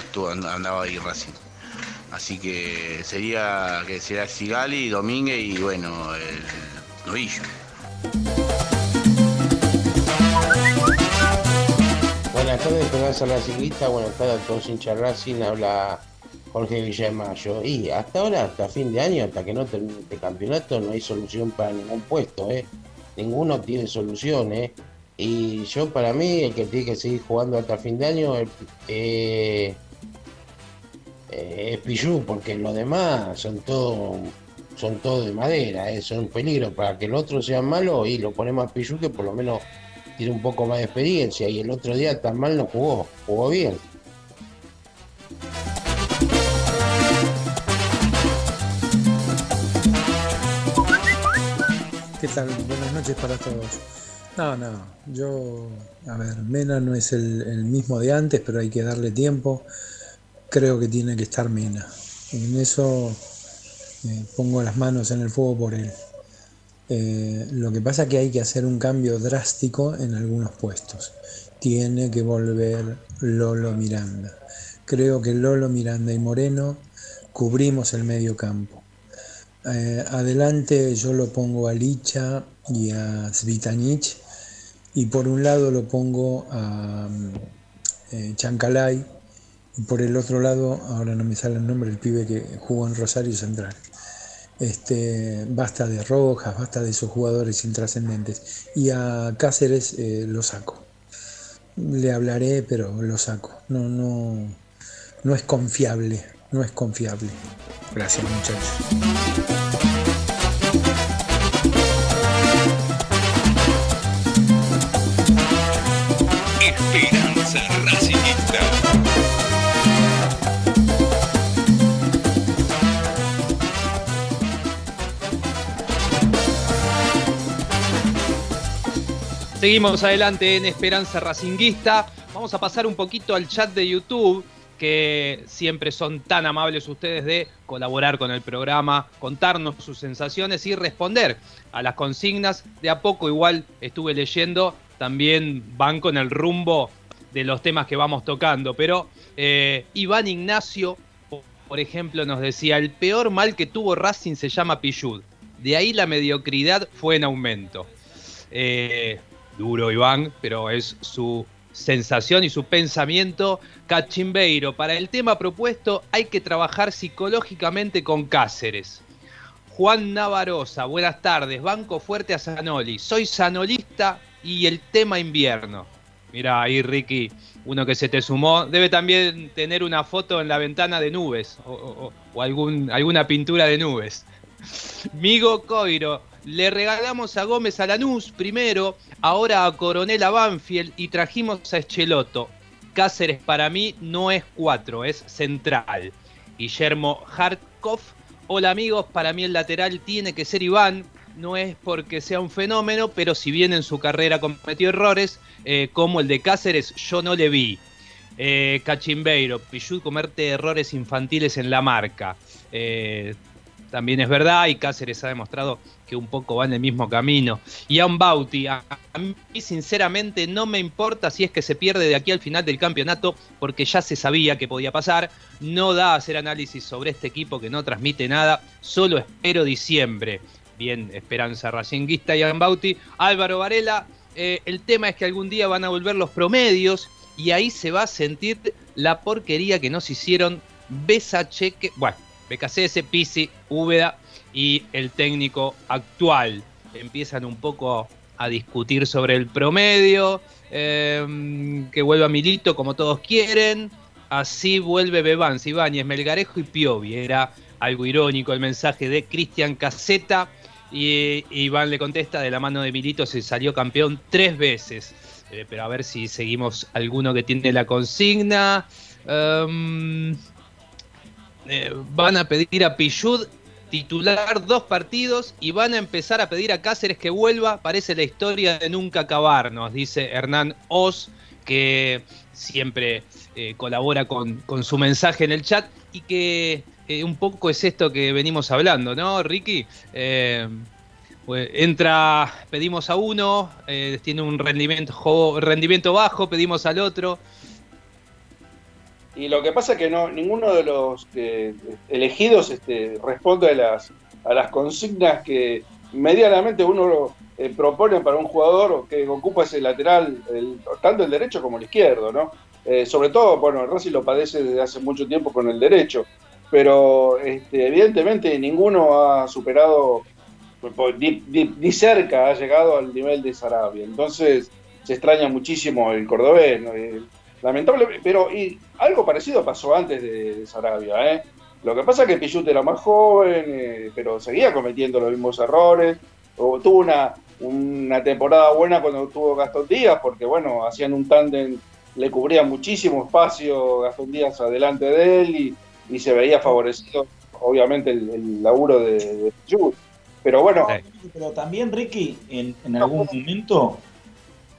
S16: andaba ahí Racing. Así que sería que será Sigali, Domínguez y bueno, el Novillo.
S17: Buenas tardes, Esperanza Racingista. Buenas tardes a todos hinchas Racing. Habla Jorge Villamayo. Y hasta ahora, hasta fin de año, hasta que no termine este campeonato, no hay solución para ningún puesto, ¿eh? Ninguno tiene solución, ¿eh? Y yo, para mí, el que tiene que seguir jugando hasta fin de año eh, eh, es Pichu, porque los demás son todos son todo de madera, ¿eh? son un peligro. Para que el otro sea malo, y lo ponemos a Pichu, que por lo menos tiene un poco más de experiencia y el otro día tan mal no jugó, jugó bien.
S18: ¿Qué tal? Buenas noches para todos. No, no, yo, a ver, Mena no es el, mismo de antes, pero hay que darle tiempo. Creo que tiene que estar Mena. En eso eh, pongo las manos en el fuego por él. Eh, lo que pasa es que hay que hacer un cambio drástico en algunos puestos. Tiene que volver Lolo Miranda. Creo que Lolo Miranda y Moreno cubrimos el medio campo. Eh, adelante yo lo pongo a Licha y a Svitanic y por un lado lo pongo a mm, eh, Chancalay y por el otro lado, ahora no me sale el nombre, el pibe que jugó en Rosario Central. Este, basta de Rojas, basta de esos jugadores intrascendentes. Y a Cáceres eh, lo saco. Le hablaré, pero lo saco. No, no, no es confiable, no es confiable. Gracias muchachos.
S5: Seguimos adelante en Esperanza Racinguista. Vamos a pasar un poquito al chat de YouTube, que siempre son tan amables ustedes de colaborar con el programa, contarnos sus sensaciones y responder a las consignas. De a poco igual estuve leyendo, también van con el rumbo de los temas que vamos tocando. Pero eh, Iván Ignacio, por ejemplo, nos decía, el peor mal que tuvo Racing se llama Pillud. De ahí la mediocridad fue en aumento. Eh, duro Iván, pero es su sensación y su pensamiento cachimbeiro. Para el tema propuesto hay que trabajar psicológicamente con Cáceres. Juan Navarosa, buenas tardes. Banco fuerte a Zanoli. Soy sanolista y el tema invierno. Mira ahí, Ricky, uno que se te sumó. Debe también tener una foto en la ventana de nubes o, o- algún, alguna pintura de nubes. (laughs) Migo Coiro, le regalamos a Gómez a Lanús primero, ahora a Coronel a Banfield y trajimos a Echeloto. Cáceres para mí no es cuatro, es central. Guillermo Hartkov, hola amigos, para mí el lateral tiene que ser Iván. No es porque sea un fenómeno, pero si bien en su carrera cometió errores, eh, como el de Cáceres, yo no le vi. Eh, Cachimbeiro, Pichud comerte errores infantiles en la marca. Eh, también es verdad y Cáceres ha demostrado que un poco va en el mismo camino. Y a un Bauti, a, mí sinceramente no me importa si es que se pierde de aquí al final del campeonato porque ya se sabía que podía pasar. No da a hacer análisis sobre este equipo que no transmite nada. Solo espero diciembre. Bien, Esperanza Racinguista y Bauti. Álvaro Varela, eh, el tema es que algún día van a volver los promedios y ahí se va a sentir la porquería que nos hicieron Besa Cheque. Bueno, BKCS, Pisi, Úbeda y el técnico actual. Empiezan un poco a discutir sobre el promedio, eh, que vuelva Milito como todos quieren. Así vuelve Bebán, Ibáñez, Melgarejo y Piovi. Era algo irónico el mensaje de Cristian Caseta. Y Iván le contesta, de la mano de Milito se salió campeón tres veces. Eh, pero a ver si seguimos alguno que tiene la consigna. Um, eh, van a pedir a Pillud titular dos partidos y van a empezar a pedir a Cáceres que vuelva. Parece la historia de nunca acabar, nos dice Hernán Oz, que siempre eh, colabora con, su mensaje en el chat y que eh, un poco es esto que venimos hablando, ¿no, Ricky? Eh, pues entra, pedimos a uno, tiene un rendimiento, rendimiento bajo, pedimos al otro.
S4: Y lo que pasa es que no, ninguno de los elegidos este, responde a las, a las consignas que medianamente uno eh, propone para un jugador que ocupa ese lateral, el, tanto el derecho como el izquierdo, ¿no? Eh, sobre todo, bueno, Rossi lo padece desde hace mucho tiempo con el derecho, pero este, evidentemente ninguno ha superado, ni, ni, ni, cerca ha llegado al nivel de Sarabia. Entonces se extraña muchísimo el cordobés, ¿no? el, lamentable, pero y algo parecido pasó antes de, de Sarabia, ¿eh? Lo que pasa es que Pichut era más joven, eh, pero seguía cometiendo los mismos errores. O, tuvo una, una temporada buena cuando tuvo Gastón Díaz, porque bueno, hacían un tándem, le cubría muchísimo espacio Gastón Díaz adelante de él y, y se veía favorecido, obviamente, el, el laburo de, de Pichut. Pero bueno.
S3: Pero también, Ricky, en, en algún momento.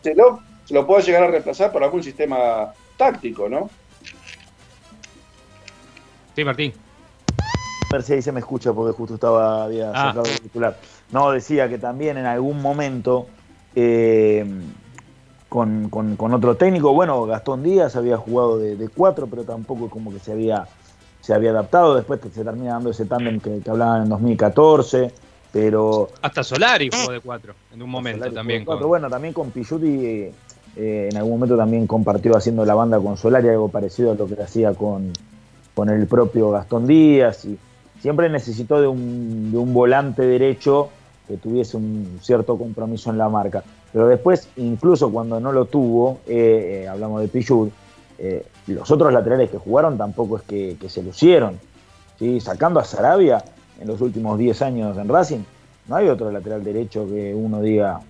S4: Se lo, se lo puede llegar a reemplazar por algún sistema táctico, ¿no?
S5: Sí, Martín.
S3: A ver si ahí se me escucha porque justo estaba había
S5: Ah.
S3: sacado el titular. No, decía que también en algún momento eh, con, con- con otro técnico, bueno, Gastón Díaz había jugado de, de cuatro, pero tampoco como que se había, se había adaptado. Después se termina dando ese tándem que, que hablaban en 2014, pero
S5: Hasta Solari jugó de cuatro en un momento también. con-
S3: Bueno, también con Pichuti eh, en algún momento también compartió haciendo la banda con Solari, algo parecido a lo que hacía con, con el propio Gastón Díaz. Y siempre necesitó de un, de un volante derecho que tuviese un cierto compromiso en la marca. Pero después, incluso cuando no lo tuvo, eh, eh, hablamos de Pichud, los otros laterales que jugaron tampoco es que, se lucieron. ¿sí? Sacando a Sarabia en los últimos 10 años en Racing, no hay otro lateral derecho que uno diga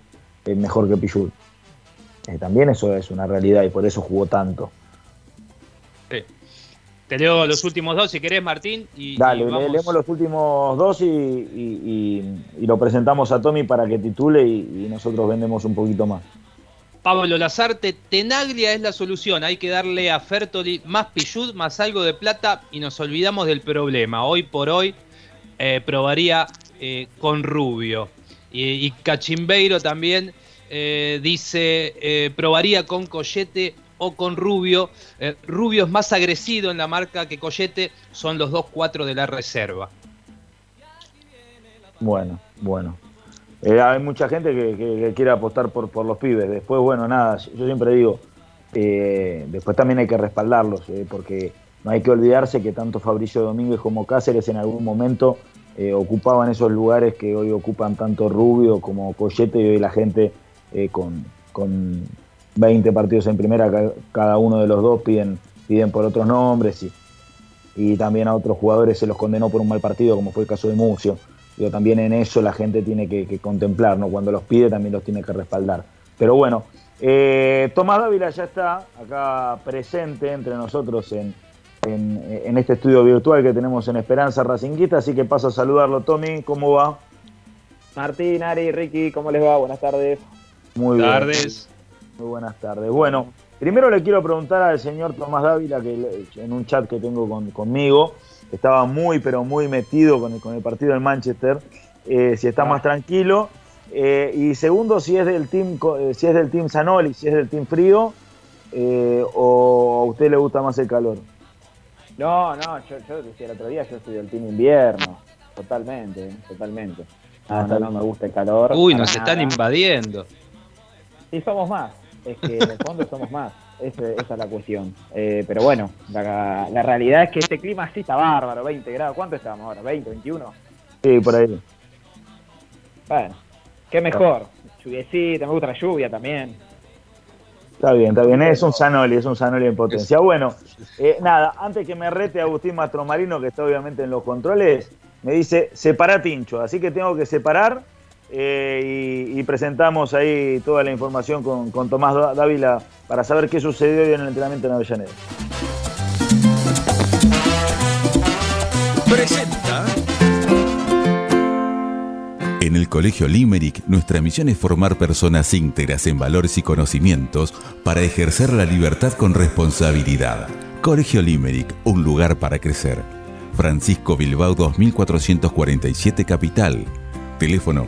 S3: mejor que Pichud. Eh, también eso es una realidad y por eso jugó tanto.
S5: Sí. Te leo los últimos dos si querés, Martín. Y,
S3: Dale,
S5: y
S3: le-
S5: vamos-
S3: leemos los últimos dos y, y- lo presentamos a Tommy para que titule y, y nosotros vendemos un poquito más.
S5: Pablo Lazarte, Tenaglia es la solución. Hay que darle a Fertoli más pillud, más algo de plata y nos olvidamos del problema. Hoy por hoy eh, probaría eh, con Rubio. Y, y Cachimbeiro también eh, dice, eh, probaría con Collete o con Rubio. Eh, Rubio es más agresivo en la marca que Collete, son los dos cuatro de la reserva.
S3: Bueno, bueno. Hay mucha gente que, quiere apostar por, los pibes. Después, bueno, nada, yo siempre digo, después también hay que respaldarlos, porque no hay que olvidarse que tanto Fabricio Domínguez como Cáceres en algún momento ocupaban esos lugares que hoy ocupan tanto Rubio como Collete y hoy la gente eh, con, con 20 partidos en primera, ca- cada uno de los dos piden, piden por otros nombres y, y también a otros jugadores se los condenó por un mal partido, como fue el caso de Mucio. Digo, también en eso la gente tiene que, contemplar, ¿no? Cuando los pide también los tiene que respaldar. Pero bueno, eh, Tomás Dávila ya está acá presente entre nosotros en, en- este estudio virtual que tenemos en Esperanza Racinguita, así que paso a saludarlo. Tommy, ¿cómo va?
S19: Martín, Ari, Ricky, ¿cómo les va? Buenas tardes.
S3: Muy bien.
S5: Tardes.
S3: Muy buenas tardes. Bueno, primero le quiero preguntar al señor Tomás Dávila, que en un chat que tengo con- conmigo, estaba muy, pero muy metido con el, con el partido del Manchester, eh, si está más tranquilo. Eh, y segundo, si es del team, co- eh, si es del team Sanoli, si es del team frío, eh, o a usted le gusta más el calor.
S19: No, no, yo, yo decía el otro día, yo soy del team invierno. Totalmente, totalmente. Hasta no me gusta el calor.
S5: Uy, nos están invadiendo.
S19: Y somos más. Es que en el fondo somos más. Esa es la cuestión. Eh, pero bueno, la, la realidad es que este clima sí está bárbaro. 20 grados. ¿Cuánto estamos ahora? ¿20, 21?
S3: Sí, por ahí.
S19: Bueno, qué mejor. Lluviecita, me gusta la lluvia también.
S3: Está bien, está bien. Es un Sanoli, es un Sanoli en potencia. Bueno, eh, nada, antes que me rete Agustín Mastromarino, que está obviamente en los controles, me dice separa Tincho. Así que tengo que separar eh, y, y presentamos ahí toda la información con, con Tomás Dá- Dávila para saber qué sucedió hoy en el entrenamiento en Avellaneda.
S9: Presenta. En el Colegio Limerick, nuestra misión es formar personas íntegras en valores y conocimientos para ejercer la libertad con responsabilidad. Colegio Limerick, un lugar para crecer. Francisco Bilbao 2447 Capital. Teléfono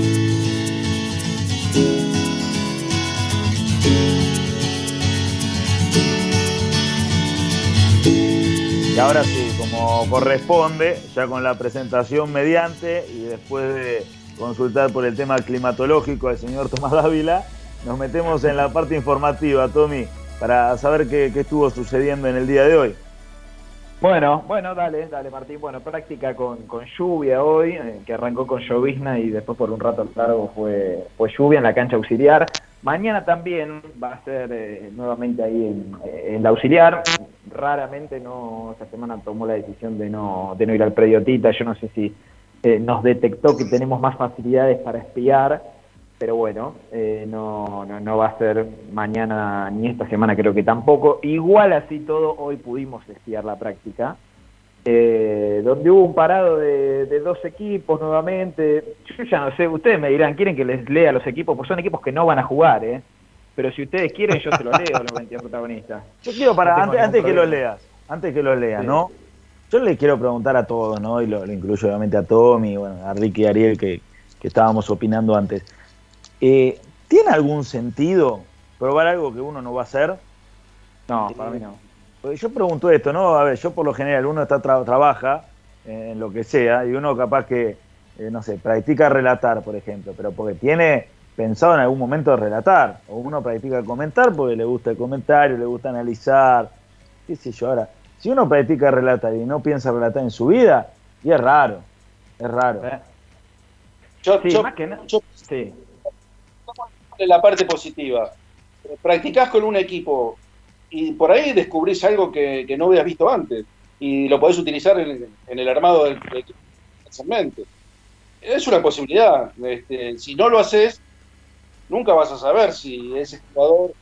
S3: Ahora sí, como corresponde, ya con la presentación mediante y después de consultar por el tema climatológico al señor Tomás Dávila, nos metemos en la parte informativa, Tommy, para saber qué, estuvo sucediendo en el día de hoy.
S19: Bueno, bueno, dale, dale Martín. Bueno, práctica con, con lluvia hoy, eh, que arrancó con llovizna y después por un rato largo fue, fue lluvia en la cancha auxiliar. Mañana también va a ser eh, nuevamente ahí en, eh, en la auxiliar. Raramente no, esta semana tomó la decisión de no, de no ir al predio Tita. Yo no sé si eh, nos detectó que tenemos más facilidades para espiar, pero bueno, eh, no, no, no va a ser mañana ni esta semana creo que tampoco. Igual así todo, hoy pudimos espiar la práctica, eh, donde hubo un parado de, de dos equipos nuevamente. Yo ya no sé, ustedes me dirán, ¿quieren que les lea los equipos? Pues son equipos que no van a jugar, ¿eh? Pero si ustedes quieren, yo se los leo los 22 protagonistas.
S3: Yo quiero, para,
S19: No
S3: antes, antes que lo leas, antes que lo leas,
S19: Sí.
S3: ¿no? Yo le quiero preguntar a todos, ¿no? Y lo, lo incluyo obviamente a Tommy, bueno, a Ricky y Ariel, que, que estábamos opinando antes. Eh, ¿Tiene algún sentido probar algo que uno no va a hacer?
S19: No, para mí no.
S3: Porque yo pregunto esto, ¿no? A ver, yo por lo general, uno está tra- trabaja en lo que sea y uno capaz que, eh, no sé, practica relatar, por ejemplo, pero porque tiene pensado en algún momento relatar, o uno practica comentar porque le gusta el comentario, le gusta analizar, qué sé yo. Ahora, si uno practica relatar y no piensa relatar en su vida, y es raro, es raro.
S4: Yo,
S19: Sí,
S4: yo-
S19: más que nada.
S4: yo-
S19: Sí.
S4: la parte positiva. Practicás con un equipo y por ahí descubrís algo que, que no habías visto antes. y lo podés utilizar en, en el armado del, del. Es una posibilidad. Este, si no lo haces, nunca vas a saber si ese jugador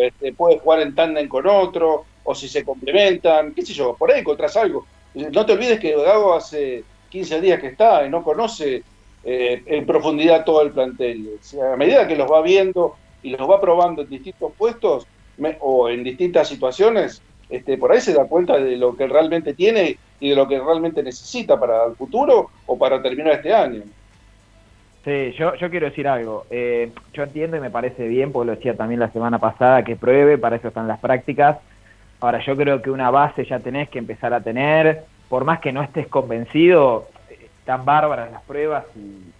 S4: este, puede jugar en tándem con otro o si se complementan, qué sé yo, por ahí encontrás algo. No te olvides que Gago hace 15 días que está y no conoce eh, en profundidad todo el plantel. A medida que los va viendo y los va probando en distintos puestos me- o en distintas situaciones, este, por ahí se da cuenta de lo que realmente tiene y de lo que realmente necesita para el futuro o para terminar este año.
S19: Sí, yo, yo quiero decir algo. Eh, yo entiendo y me parece bien, porque lo decía también la semana pasada, que pruebe, para eso están las prácticas. Ahora, yo creo que una base ya tenés que empezar a tener, por más que no estés convencido, están bárbaras las pruebas y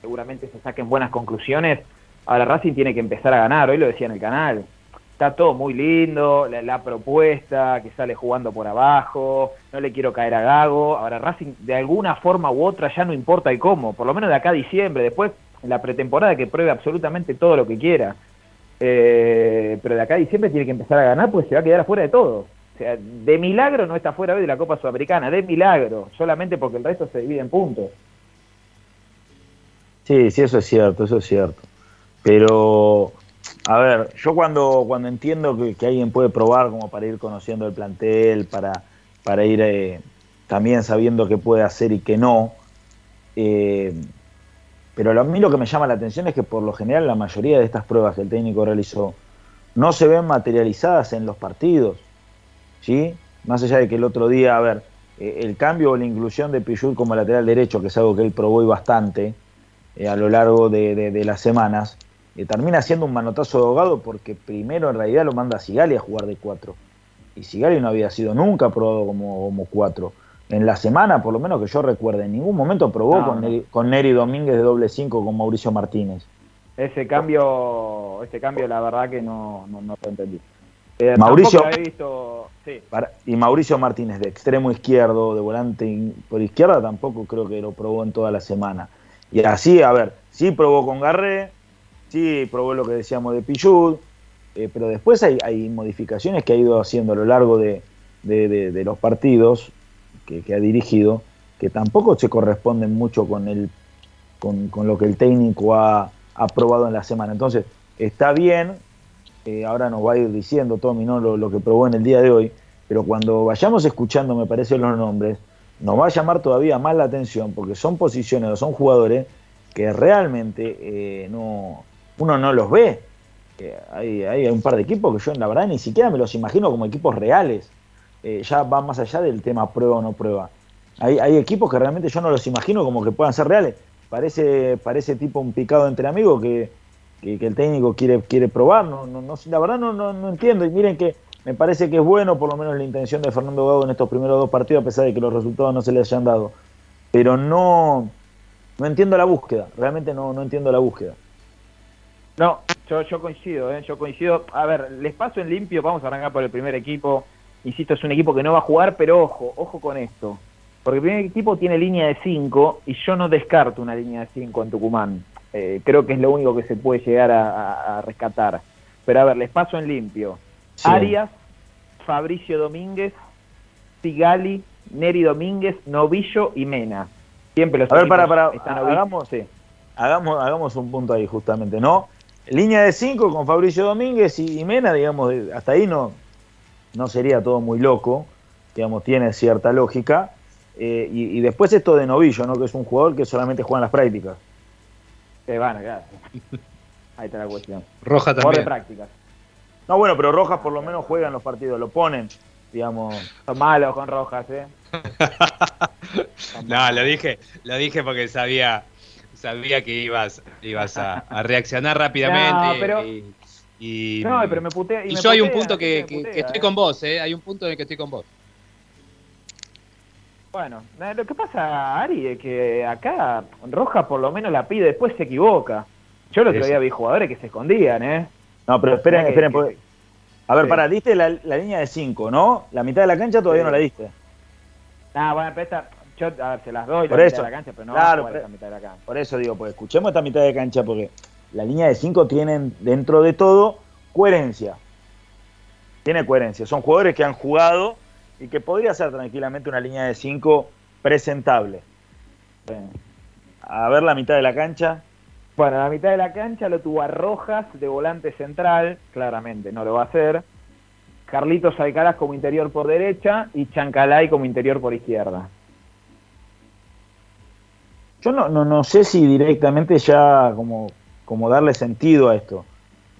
S19: seguramente se saquen buenas conclusiones. Ahora Racing tiene que empezar a ganar, hoy lo decía en el canal. Está todo muy lindo, la, propuesta, que sale jugando por abajo, no le quiero caer a Gago. Ahora Racing, de alguna forma u otra, ya no importa el cómo, por lo menos de acá a diciembre, después en la pretemporada que pruebe absolutamente todo lo que quiera. Eh, pero de acá a diciembre tiene que empezar a ganar porque se va a quedar afuera de todo. O sea, de milagro no está fuera hoy de la Copa Sudamericana, de milagro, solamente porque el resto se divide en puntos.
S3: Sí, sí, eso es cierto, eso es cierto. Pero, a ver, yo cuando, cuando entiendo que, alguien puede probar como para ir conociendo el plantel, para, para ir eh, también sabiendo qué puede hacer y qué no, eh, pero a mí lo que me llama la atención es que por lo general la mayoría de estas pruebas que el técnico realizó no se ven materializadas en los partidos, ¿sí? Más allá de que el otro día, a ver, eh, el cambio o la inclusión de Pichul como lateral derecho, que es algo que él probó y bastante eh, a lo largo de las semanas, eh, termina siendo un manotazo de ahogado porque primero en realidad lo manda a Sigali a jugar de cuatro. Y Sigali no había sido nunca probado como, como cuatro. En la semana, por lo menos que yo recuerde, en ningún momento probó
S19: No,
S3: con,
S19: no.
S3: Neri, con Neri Domínguez de doble cinco con Mauricio Martínez.
S19: Ese cambio, ese cambio la verdad que no, no, no lo entendí. Eh,
S3: Mauricio-
S19: lo visto, sí.
S3: Para- y Mauricio Martínez de extremo izquierdo, de volante por izquierda, tampoco creo que lo probó en toda la semana. Y así, a ver, sí probó con Garré, sí probó lo que decíamos de Pichud, eh, pero después hay, modificaciones que ha ido haciendo a lo largo de, de- los partidos que, ha dirigido, que tampoco se corresponden mucho con, el, con, con lo que el técnico ha, ha probado en la semana. Entonces, está bien, eh, ahora nos va a ir diciendo Tommy ¿no? lo, lo que probó en el día de hoy, pero cuando vayamos escuchando, me parece, los nombres, nos va a llamar todavía más la atención, porque son posiciones o son jugadores que realmente eh, no, uno no los ve. Hay, hay un par de equipos que yo, la verdad, ni siquiera me los imagino como equipos reales. Eh, ya va más allá del tema prueba o no prueba. Hay, equipos que realmente yo no los imagino como que puedan ser reales. Parece, parece tipo un picado entre amigos que, que, el técnico quiere, quiere probar. No, no, no, la verdad no, no, no entiendo. Y miren que me parece que es bueno, por lo menos la intención de Fernando Gago en estos primeros dos partidos, a pesar de que los resultados no se les hayan dado. Pero no, no entiendo la búsqueda. Realmente no, no entiendo la búsqueda.
S19: No, yo, yo coincido, ¿eh? yo coincido. A ver, les paso en limpio, vamos a arrancar por el primer equipo. Insisto, es un equipo que no va a jugar, pero ojo, ojo con esto. Porque el primer equipo tiene línea de 5 y yo no descarto una línea de 5 en Tucumán. Eh, creo que es lo único que se puede llegar a, rescatar. Pero a ver, les paso en limpio.
S3: Sí.
S19: Arias, Fabricio Domínguez, Sigali, Neri Domínguez, Novillo y Mena. Siempre los
S3: A ver, para, para, hagamos, hagamos un punto ahí justamente, ¿no? Línea de 5 con Fabricio Domínguez y, y Mena, digamos, hasta ahí no, no sería todo muy loco, digamos, tiene cierta lógica. Eh, y, y después esto de Novillo, ¿no? Que es un jugador que solamente juega en las prácticas.
S19: Se van, claro. (laughs) Ahí está la cuestión.
S5: Roja
S19: Jugador
S5: también.
S19: de prácticas.
S3: No, bueno, pero Rojas por lo menos juega en los partidos, lo ponen, digamos.
S19: Son malos con Rojas, ¿eh? (laughs)
S5: No, lo dije, lo dije porque sabía, sabía que ibas, ibas a, a reaccionar (laughs) rápidamente.
S19: No, pero-
S5: y, y-
S19: No, pero me putea.
S5: y
S19: me
S5: yo hay un punto que,
S19: me
S5: que-
S19: putea,
S5: que estoy
S19: ¿eh?
S5: con vos, ¿eh? Hay un punto en el que estoy con vos.
S19: Bueno, eh, lo que pasa, Ari, es que acá Rojas por lo menos la pide, después se equivoca. Yo el otro día vi jugadores que se escondían, ¿eh?
S3: No, pero esperen,
S19: que-
S3: esperen.
S19: que-
S3: porque- A ver,
S19: sí.
S3: para, diste la, la línea de 5, ¿no? La mitad de la cancha todavía
S19: Sí.
S3: no la diste.
S19: Ah, bueno, pero esta, yo a ver, se las doy
S3: Por
S19: la
S3: eso,
S19: mitad de la cancha, pero no
S3: claro,
S19: va a jugar esa mitad de la cancha.
S3: Por eso digo, pues escuchemos esta mitad de cancha porque la línea de 5 tienen dentro de todo coherencia. Tiene coherencia. Son jugadores que han jugado y que podría ser tranquilamente una línea de 5 presentable. A ver la mitad de la cancha.
S19: Bueno, la mitad de la cancha lo tuvo a Rojas de volante central, claramente no lo va a hacer. Carlitos Alcaraz como interior por derecha y Chancalay como interior por izquierda.
S3: Yo no, no, no sé si directamente ya como, como darle sentido a esto.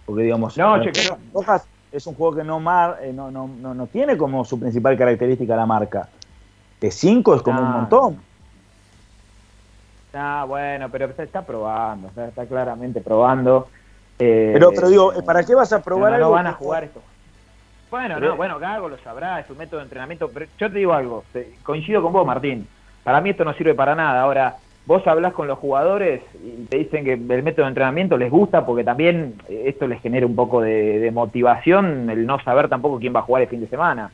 S3: Porque digamos,
S19: No,
S3: eh, Rojas es un juego que no, mar, eh, no, no, no, no tiene como su principal característica la marca. De 5 es como un
S19: Ah.
S3: montón.
S19: Ah, bueno, pero está, está probando, está, está claramente probando. Eh,
S3: Pero, pero digo, ¿para qué vas a probar
S19: no, no
S3: algo?
S19: van a jugar esto. Bueno,
S3: Pero-
S19: no, bueno, Gago lo sabrá, es un método de entrenamiento, pero yo te digo algo, coincido con vos, Martín. Para mí esto no sirve para nada. Ahora, vos hablás con los jugadores y te dicen que el método de entrenamiento les gusta porque también eh, esto les genera un poco de, de motivación el no saber tampoco quién va a jugar el fin de semana.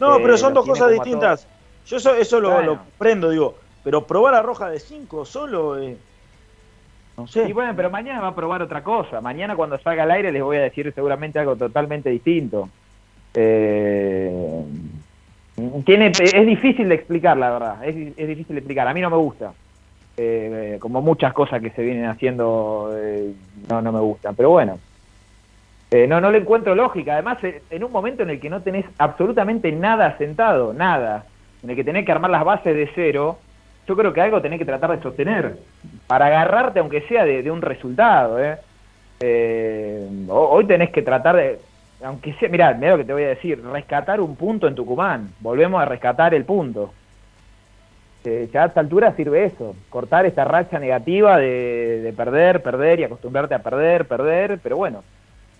S3: No,
S19: Eh,
S3: pero son
S19: los
S3: dos cosas distintas. Yo eso, eso lo,
S19: Bueno.
S3: lo prendo, digo. Pero probar a Roja de 5 solo, eh, no sé.
S19: Y bueno, pero mañana va a probar otra cosa. Mañana cuando salga al aire les voy a decir seguramente algo totalmente distinto. Eh, tiene, es difícil de explicar, la verdad. Es, es difícil de explicar. A mí no me gusta. Eh, eh, como muchas cosas que se vienen haciendo, eh, no, no me gustan. Pero bueno, no, no le encuentro lógica. Además, en un momento en el que no tenés absolutamente nada sentado, nada, en el que tenés que armar las bases de cero, yo creo que algo tenés que tratar de sostener para agarrarte, aunque sea de, un resultado. ho- hoy tenés que tratar de, aunque sea, mirá, mirá lo que te voy a decir, rescatar un punto en Tucumán. Volvemos a rescatar el punto. Eh, ya a esta altura sirve eso, cortar esta racha negativa de, de perder, perder y acostumbrarte a perder, perder, pero bueno,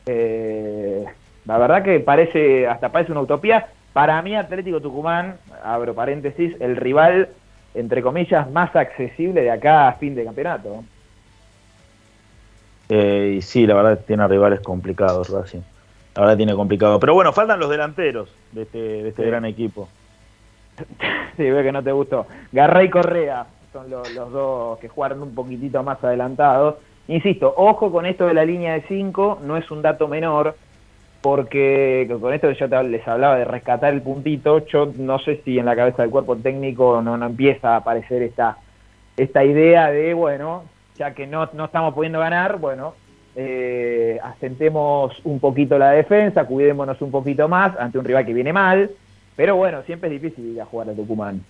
S19: eh, la verdad que parece, hasta parece una utopía. Para mí Atlético Tucumán, abro paréntesis, el rival, entre comillas, más accesible de acá a fin de campeonato.
S3: Eh, y sí, la verdad tiene rivales complicados, Racing. La verdad tiene complicado. Pero bueno, faltan los delanteros de este, de este
S19: Sí.
S3: gran equipo. (laughs)
S19: Sí, veo que no te gustó. Garray Correa son lo- los dos que jugaron un poquitito más adelantados. Insisto, ojo con esto de la línea de 5, no es un dato menor, porque con esto que yo te- les hablaba de rescatar el puntito, yo no sé si en la cabeza del cuerpo técnico no, no empieza a aparecer esta, esta idea de, bueno, ya que no, no estamos pudiendo ganar, bueno, eh, asentemos un poquito la defensa, cuidémonos un poquito más ante un rival que viene mal, pero bueno, siempre es difícil ir a jugar a Tucumán.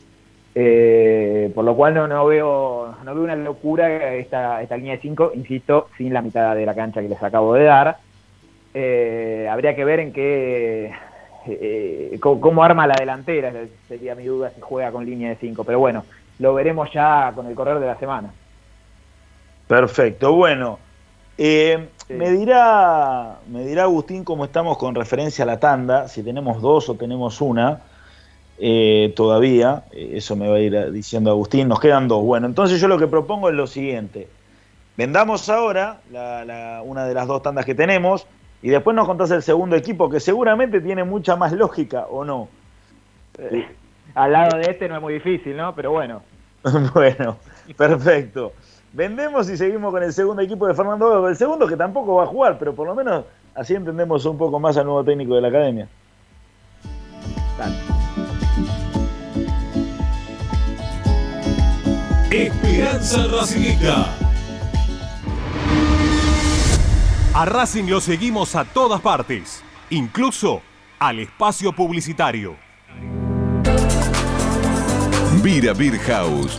S19: Eh, por lo cual no, no veo no veo una locura esta, esta línea de 5, insisto, sin la mitad de la cancha que les acabo de dar. Eh, habría que ver en qué eh, cómo, cómo arma la delantera, sería mi duda si juega con línea de 5, pero bueno, lo veremos ya con el correr de la semana.
S3: Perfecto, bueno. Eh, me, dirá, me dirá Agustín cómo estamos con referencia a la tanda, si tenemos dos o tenemos una eh, todavía. eh, Eso me va a ir diciendo Agustín. Nos quedan dos. Bueno, entonces yo lo que propongo es lo siguiente. Vendamos ahora la- la- una de las dos tandas que tenemos y después nos contás el segundo equipo que seguramente tiene mucha más lógica, ¿o no?
S19: Eh, al lado de este no es muy difícil, ¿no? Pero bueno. (laughs)
S3: bueno, perfecto. Vendemos y seguimos con el segundo equipo de Fernando Gago. El segundo que tampoco va a jugar, pero por lo menos así entendemos un poco más al nuevo técnico de la academia.
S9: Esperanza Racingista.
S8: A Racing lo seguimos a todas partes, incluso al espacio publicitario.
S2: Vira Beer House.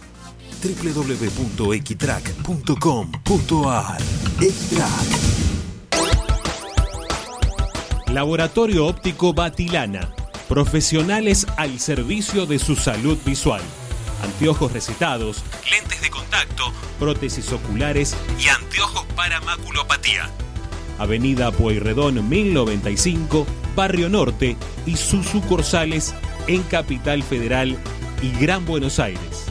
S10: www.equitrack.com.ar Equitrack
S9: Laboratorio Óptico Batilana. Profesionales al servicio de su salud visual. Anteojos recetados, lentes de contacto, prótesis oculares y anteojos para maculopatía. Avenida Pueyrredón 1095, Barrio Norte y sus sucursales en Capital Federal y Gran Buenos Aires.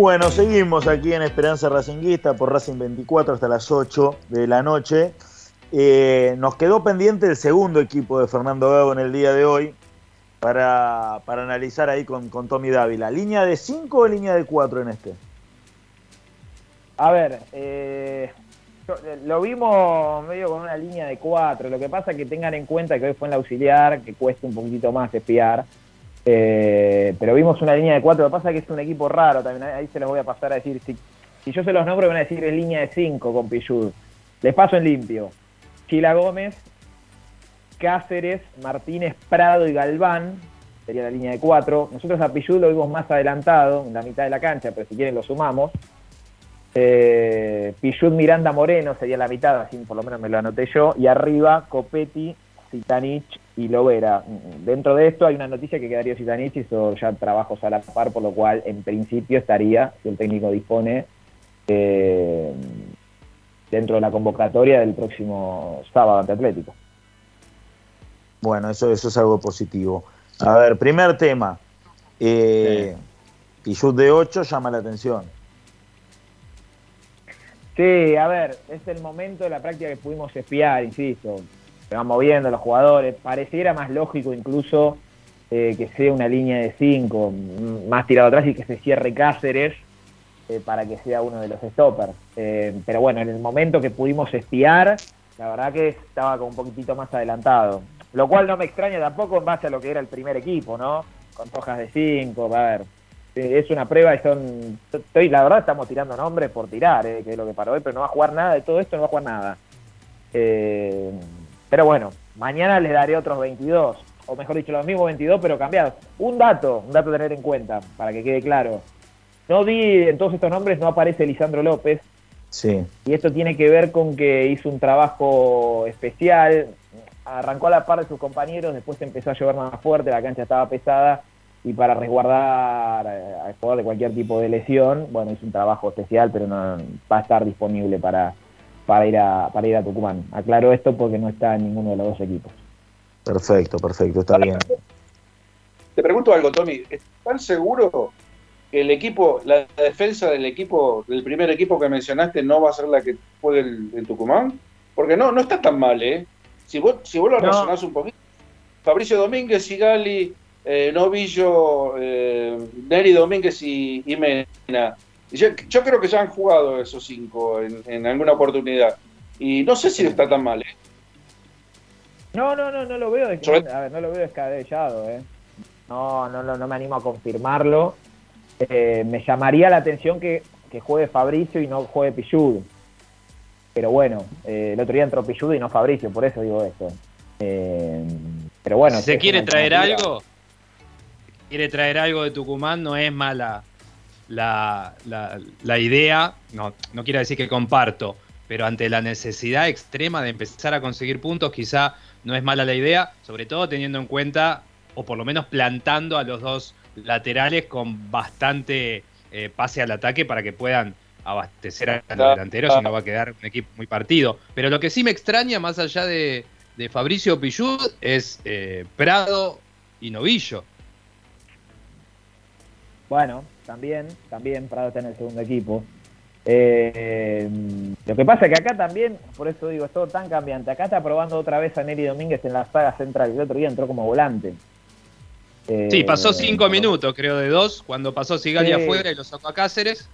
S3: Bueno, seguimos aquí en Esperanza Racinguista por Racing 24 hasta las 8 de la noche. Eh, nos quedó pendiente el segundo equipo de Fernando Gago en el día de hoy para, para analizar ahí con, con Tommy Dávila. ¿Línea de 5 o línea de 4 en este?
S19: A ver, eh, yo- lo vimos medio con una línea de cuatro. Lo que pasa es que tengan en cuenta que hoy fue en la auxiliar, que cuesta un poquitito más espiar. Eh, pero vimos una línea de cuatro. Lo que pasa es que es un equipo raro también. Ahí se los voy a pasar a decir. Si, si yo se los nombro, van a decir en línea de cinco con Pichud. Les paso en limpio. Chila Gómez, Cáceres, Martínez, Prado y Galván. Sería la línea de cuatro. Nosotros a Pichud lo vimos más adelantado, en la mitad de la cancha, pero si quieren lo sumamos. Eh, Pichud Miranda Moreno sería la mitad, así por lo menos me lo anoté yo. Y arriba Copetti, Zitanich y Lovera. Dentro de esto hay una noticia que quedaría Zitanich hizo ya trabajos a la par, por lo cual en principio estaría, si el técnico dispone, eh, dentro de la convocatoria del próximo sábado ante Atlético.
S3: Bueno, eso, eso es algo positivo. A ver, primer tema. Eh, Pichut de 8 llama la atención.
S19: Sí, a ver, es el momento de la práctica que pudimos espiar, insisto. Se van moviendo los jugadores. Pareciera más lógico incluso eh, que sea una línea de 5 más tirado atrás y que se cierre Cáceres eh, para que sea uno de los stoppers. Eh, pero bueno, en el momento que pudimos espiar, la verdad que estaba como un poquitito más adelantado. Lo cual no me extraña tampoco en base a lo que era el primer equipo, ¿no? Con hojas de 5, a ver. Es una prueba y son. Estoy, la verdad, estamos tirando nombres por tirar, que es lo que para hoy, pero no va a jugar nada de todo esto, no va a jugar nada. Eh, pero bueno, mañana les daré otros 22, o mejor dicho, los mismos 22, pero cambiados. Un dato, un dato a tener en cuenta, para que quede claro. No vi en todos estos nombres, no aparece Lisandro López,
S3: Sí.
S19: y esto tiene que ver con que hizo un trabajo especial, arrancó a la par de sus compañeros, después empezó a llover más fuerte, la cancha estaba pesada y para resguardar eh, al jugador de cualquier tipo de lesión, bueno, hizo un trabajo especial, pero no va a estar disponible para, para, ir, a, para ir a Tucumán. Aclaro esto porque no está en ninguno de los dos equipos.
S3: Perfecto, perfecto, está bien.
S4: Te pregunto algo, Tommy. ¿Están seguro que el equipo, la defensa del equipo, del primer equipo que mencionaste, no va a ser la que juegue el- en Tucumán? Porque no, no está tan mal, ¿eh? Si vos, si vos lo
S19: No.
S4: razonás un poquito, Fabricio Domínguez, Sigali, eh, Novillo, eh, Neri Domínguez y, y Mena. Yo, yo creo que ya han jugado esos cinco en, en alguna oportunidad. Y no sé si está tan mal, ¿eh?
S19: No, no, no, no lo veo, a ver, no lo veo descabellado, ¿eh? No, no, no, no me animo a confirmarlo. Eh, me llamaría la atención que, que juegue Fabricio y no juegue Pichud. Pero bueno, eh, el otro día entró Pichud y no Fabricio, por eso digo esto. Eh, pero bueno.
S5: si se quiere traer algo, quiere traer algo de Tucumán, no es mala la, la- la idea, no, no quiero decir que comparto, pero ante la necesidad extrema de empezar a conseguir puntos, quizá no es mala la idea, sobre todo teniendo en cuenta, o por lo menos plantando a los dos laterales con bastante eh, pase al ataque para que puedan abastecer a los
S4: Claro.
S5: delanteros y no va a quedar un equipo muy partido. Pero lo que sí me extraña, más allá de, de Fabricio Pillud, es eh, Prado y Novillo.
S19: Bueno, también, también Prado está en el segundo equipo. Eh, lo que pasa es que acá también, por eso digo, es todo tan cambiante. Acá está probando otra vez a Neri Domínguez en la saga central. El otro día entró como volante. Eh,
S5: Sí, pasó cinco minutos, creo, de dos, cuando pasó Sigali
S19: Sí.
S5: afuera y lo sacó a Cáceres.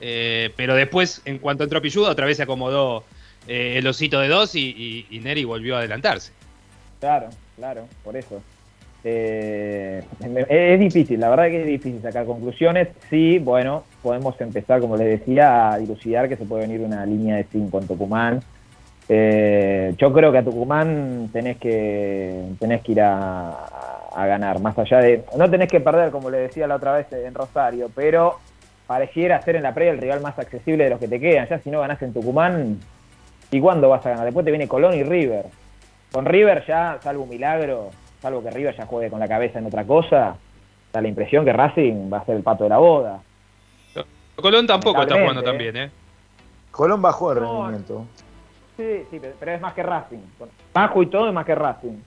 S5: Eh, pero después, en cuanto entró Pilludo, otra vez se acomodó eh, el osito de dos y, y- y Neri volvió a adelantarse.
S19: Claro, claro, por eso. Eh, es, difícil, la verdad que es difícil sacar conclusiones. Sí, bueno, podemos empezar, como les decía, a dilucidar que se puede venir una línea de 5 en Tucumán. Eh, yo creo que a Tucumán tenés que tenés que ir a, ganar, más allá de... No tenés que perder, como le decía la otra vez en Rosario, pero pareciera ser en la previa el rival más accesible de los que te quedan. Ya si no ganás en Tucumán, ¿y cuándo vas a ganar? Después te viene Colón y River. Con River ya, salvo un milagro, salvo que River ya juegue con la cabeza en otra cosa, da la impresión que Racing va a ser el pato de la boda.
S5: Colón tampoco está jugando tan bien, ¿eh?
S3: Colón bajó el
S19: No.
S3: rendimiento.
S19: Sí, sí, pero- pero es más que Racing. Bajo y todo es más que Racing.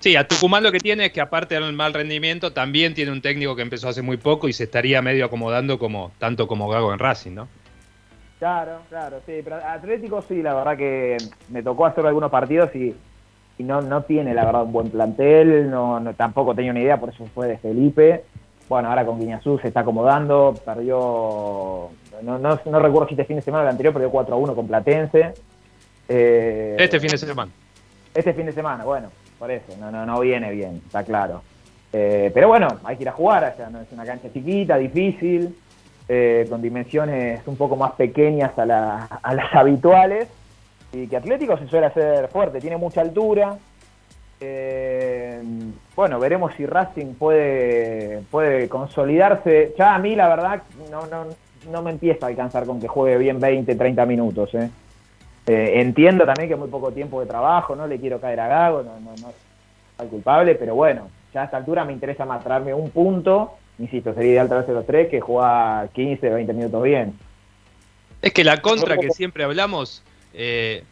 S5: Sí, a Tucumán lo que tiene es que aparte del mal rendimiento, también tiene un técnico que empezó hace muy poco y se estaría medio acomodando como tanto como Gago en Racing, ¿no?
S19: Claro, claro, sí, pero Atlético sí, la verdad que me tocó hacer algunos partidos y, y no, no tiene la verdad un buen plantel, no, no- tampoco tenía una idea, por eso fue de Felipe. Bueno, ahora con Guiñazú se está acomodando, perdió, no, no, no recuerdo si este fin de semana o el anterior, perdió 4 a 1 con Platense. Eh,
S5: Este fin de semana.
S19: Este fin de semana, bueno, por eso, no, no, no viene bien, está claro. Eh, pero bueno, hay que ir a jugar allá, no es una cancha chiquita, difícil, eh, con dimensiones un poco más pequeñas a, la- a las habituales, y que Atlético se suele hacer fuerte, tiene mucha altura. Eh, bueno, veremos si Racing puede, puede consolidarse. Ya a mí, la verdad, no, no, no me empieza a alcanzar con que juegue bien 20, 30 minutos. ¿eh? Eh, entiendo también que muy poco tiempo de trabajo, no le quiero caer a Gago, no, no, no es el culpable, pero bueno, ya a esta altura me interesa más traerme un punto, insisto, sería ideal traerse los tres que jugar 15, 20 minutos bien.
S5: Es que la contra que siempre hablamos, eh,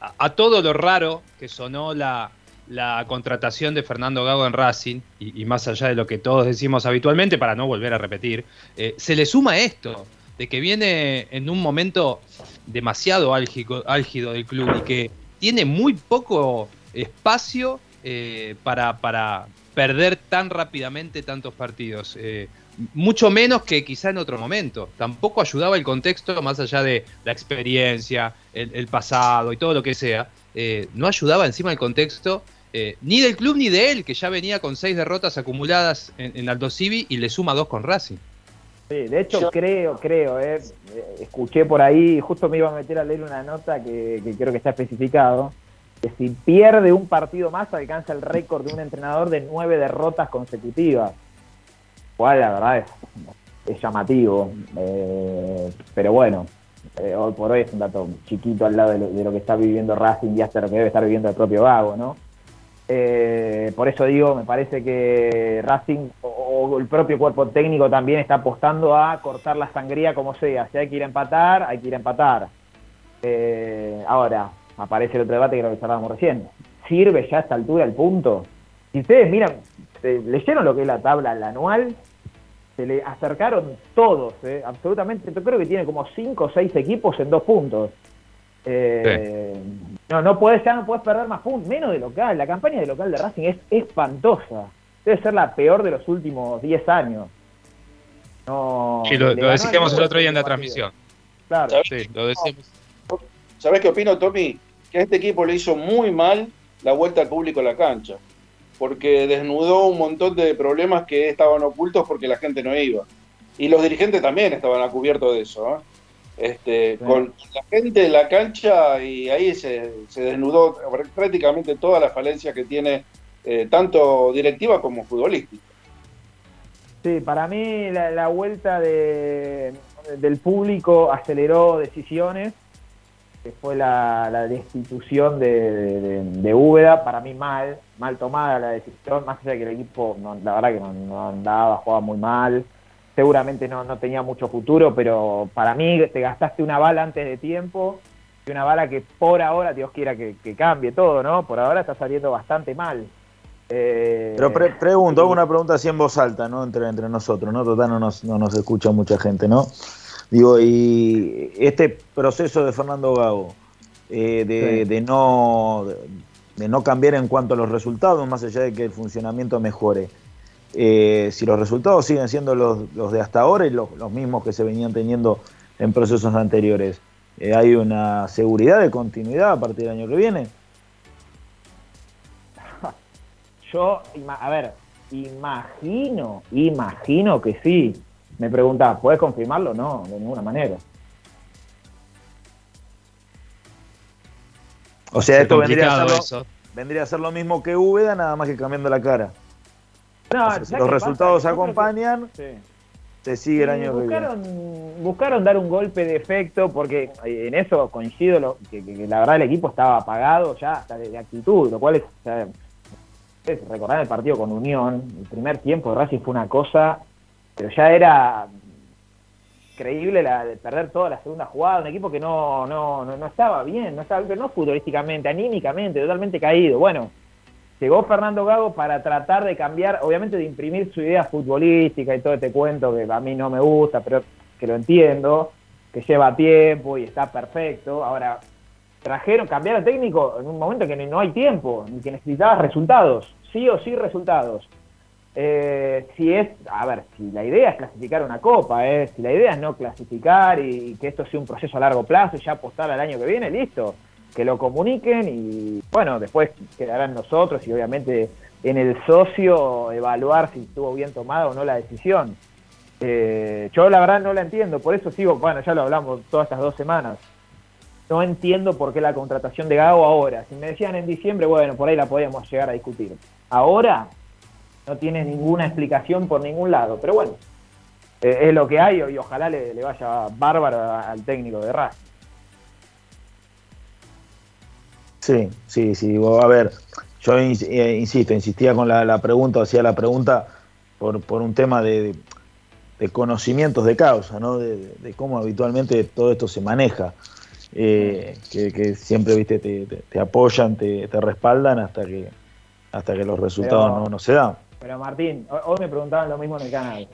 S5: a, todo lo raro que sonó la, contratación de Fernando Gago en Racing, y, más allá de lo que todos decimos habitualmente, para no volver a repetir, eh, se le suma esto, de que viene en un momento demasiado álgido, del club y que tiene muy poco espacio eh, para, perder tan rápidamente tantos partidos. Mucho menos que quizá en otro momento. Tampoco ayudaba el contexto, más allá de la experiencia, el, pasado y todo lo que sea. eh, no ayudaba encima el contexto eh, ni del club ni de él, que ya venía con seis derrotas acumuladas en, en Aldo Civi y le suma dos con Racing.
S19: Sí, de hecho creo, creo, eh, eh, escuché por ahí, justo me iba a meter a leer una nota que, que creo que está especificado, que si pierde un partido más alcanza el récord de un entrenador de nueve derrotas consecutivas. Cual la verdad es, es llamativo, eh, pero bueno, eh, hoy por hoy es un dato chiquito al lado de lo, de lo que está viviendo Racing y hasta lo que debe estar viviendo el propio Gago, ¿no? Eh, por eso digo, me parece que Racing o, el propio cuerpo técnico también está apostando a cortar la sangría como sea. Si hay que ir a empatar, hay que ir a empatar. Eh, ahora, aparece el otro debate que lo que hablábamos recién. ¿Sirve ya a esta altura el punto? Si ustedes miran, leyeron lo que es la tabla la anual, se le acercaron todos, eh, absolutamente. Yo creo que tiene como 5 o 6 equipos en dos puntos. Eh, No, no puedes, ya no puedes perder más puntos, menos de local. La campaña de local de Racing es espantosa. Debe ser la peor de los últimos 10 años. No,
S5: Sí, lo, decíamos el otro día en la transmisión.
S19: Claro.
S5: Sí, lo decíamos.
S4: ¿Sabés qué opino, Tommy? Que a este equipo le hizo muy mal la vuelta al público a la cancha, porque desnudó un montón de problemas que estaban ocultos porque la gente no iba. Y los dirigentes también estaban a cubierto de eso. ¿eh? Este, Con la gente en la cancha y ahí se, se desnudó prácticamente toda la falencia que tiene eh, tanto directiva como futbolística.
S19: Sí, para mí la, la vuelta de, del público aceleró decisiones, que fue la, la destitución de, de, de Úbeda, para mí mal, mal tomada la decisión, más allá de que el equipo, no, la verdad que no, no andaba, jugaba muy mal, seguramente no, no tenía mucho futuro, pero para mí te gastaste una bala antes de tiempo, y una bala que por ahora, Dios quiera que, que cambie todo, ¿no? Por ahora está saliendo bastante mal. Eh,
S20: Pero pre- pregunto, hago una pregunta así en voz alta, ¿no? Entre, entre nosotros, ¿no? Total, no nos, no nos escucha mucha gente, ¿no? Digo, y este proceso de Fernando Gago, eh, de,
S19: Sí.
S20: de no, de no cambiar en cuanto a los resultados, más allá de que el funcionamiento mejore, eh, si los resultados siguen siendo los, los de hasta ahora y los, los mismos que se venían teniendo en procesos anteriores, eh, ¿hay una seguridad de continuidad a partir del año que viene? (laughs)
S19: Yo, a ver, imagino, imagino que sí. Me preguntaba, ¿puedes confirmarlo? No, de ninguna manera.
S20: O sea,
S5: Es
S20: esto vendría a, ser lo,
S5: eso.
S20: vendría a ser lo mismo que Úbeda, nada más que cambiando la cara.
S19: No,
S20: O sea, si
S19: ¿sabes
S20: los resultados
S19: pasa? Que-
S20: acompañan,
S19: Sí.
S20: se sigue el año que viene.
S19: buscaron, buscaron dar un golpe de efecto porque eh, en eso coincido lo, que, que- que la verdad el equipo estaba apagado ya hasta de, de actitud, lo cual es, o sea, es recordar el partido con Unión, el primer tiempo de Racing fue una cosa, pero ya era increíble la de perder toda la segunda jugada, un equipo que no, no, no, no estaba bien, no estaba pero no futbolísticamente, anímicamente, totalmente caído. Bueno, llegó Fernando Gago para tratar de cambiar, obviamente de imprimir su idea futbolística y todo este cuento que a mí no me gusta, pero que lo entiendo, que lleva tiempo y está perfecto. Ahora, trajeron, cambiaron técnico en un momento que no hay tiempo, y que necesitabas resultados, sí o sí resultados. Eh, si es, a ver, si la idea es clasificar una copa, eh, si la idea es no clasificar y, que esto sea un proceso a largo plazo y ya apostar al año que viene, listo, que lo comuniquen y bueno, después quedarán nosotros y obviamente en el socio evaluar si estuvo bien tomada o no la decisión. Eh, yo la verdad no la entiendo, por eso sigo, bueno, ya lo hablamos todas estas dos semanas. No entiendo por qué la contratación de Gago ahora. Si me decían en diciembre, bueno, por ahí la podíamos llegar a discutir. Ahora no tiene ninguna explicación por ningún lado, pero bueno, eh, es lo que hay y ojalá le, le vaya bárbaro al técnico de Racing.
S20: Sí, sí, sí. A ver, yo eh, insisto, insistía con la, la pregunta, hacía la pregunta por, por un tema de,
S3: de conocimientos de causa, ¿no? de, de cómo habitualmente todo esto se maneja. Eh, que, que siempre viste te, te- te apoyan, te, te respaldan hasta que hasta que los resultados
S19: Pero-
S3: no, no se dan.
S19: Pero Martín, ho- hoy me preguntaban lo mismo en el canal.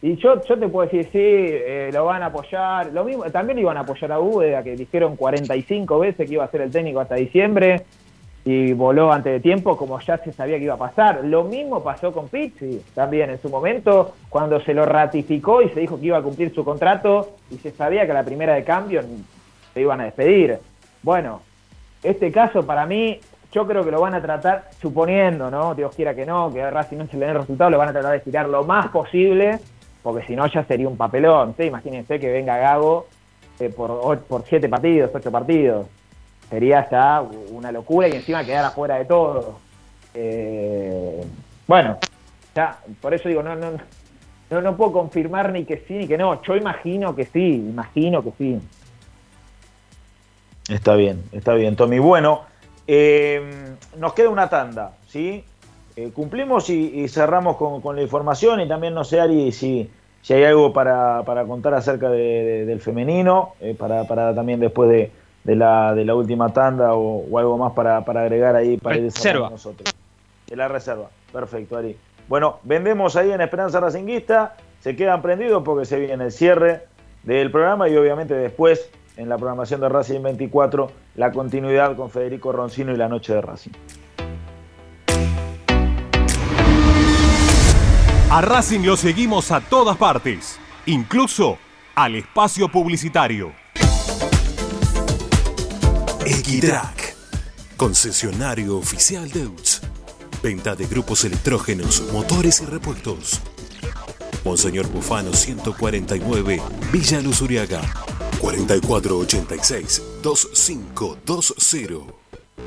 S19: Y yo, yo te puedo decir, sí, eh, lo van a apoyar. Lo mismo, también lo iban a apoyar a Úbeda, que dijeron 45 veces que iba a ser el técnico hasta diciembre y voló antes de tiempo, como ya se sabía que iba a pasar. Lo mismo pasó con Pizzi también en su momento, cuando se lo ratificó y se dijo que iba a cumplir su contrato y se sabía que a la primera de cambio se iban a despedir. Bueno, este caso para mí, yo creo que lo van a tratar, suponiendo, ¿no? Dios quiera que no, que a Racing no se le den resultado, lo van a tratar de estirar lo más posible, porque si no ya sería un papelón. Usted imagínense que venga Gago eh, por, por siete partidos, ocho partidos. Sería ya una locura y encima quedar afuera de todo. Eh, bueno, ya, por eso digo, no, no, no, no puedo confirmar ni que sí ni que no. Yo imagino que sí, imagino que sí.
S3: Está bien, está bien, Tommy. Bueno, eh, nos queda una tanda, ¿sí? Eh, cumplimos y, y cerramos con, con la información y también no sé, Ari, si, si hay algo para, para contar acerca de- de- del femenino, eh, para, para también después de, de la, de la última tanda o, o algo más para, para agregar ahí para ir
S5: Reserva.
S3: cerrando nosotros. De la reserva, perfecto, Ari. Bueno, vendemos ahí en Esperanza Racinguista, se quedan prendidos porque se viene el cierre del programa y obviamente después en la programación de Racing 24 la continuidad con Federico Roncino y la noche de Racing.
S8: A Racing lo seguimos a todas partes, incluso al espacio publicitario.
S10: Equitrack, concesionario oficial de UTS. Venta de grupos electrógenos, motores y repuestos. Monseñor Bufano 149, Villa Luz Uriaga. 4486-2520.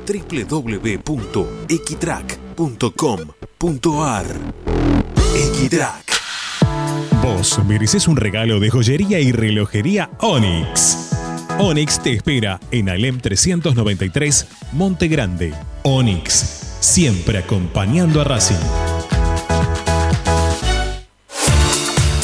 S10: www.equitrack.com.ar Equitrack.
S21: Vos mereces un regalo de joyería y relojería Onyx. Onyx te espera en Alem 393, Monte Grande. Onyx, siempre acompañando a Racing.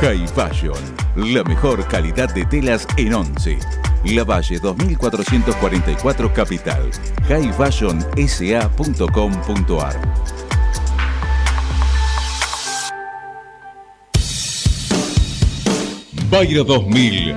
S2: High Fashion, la mejor calidad de telas en Once. La Valle 2444 Capital. highfashionsa.com.ar Bayro 2000,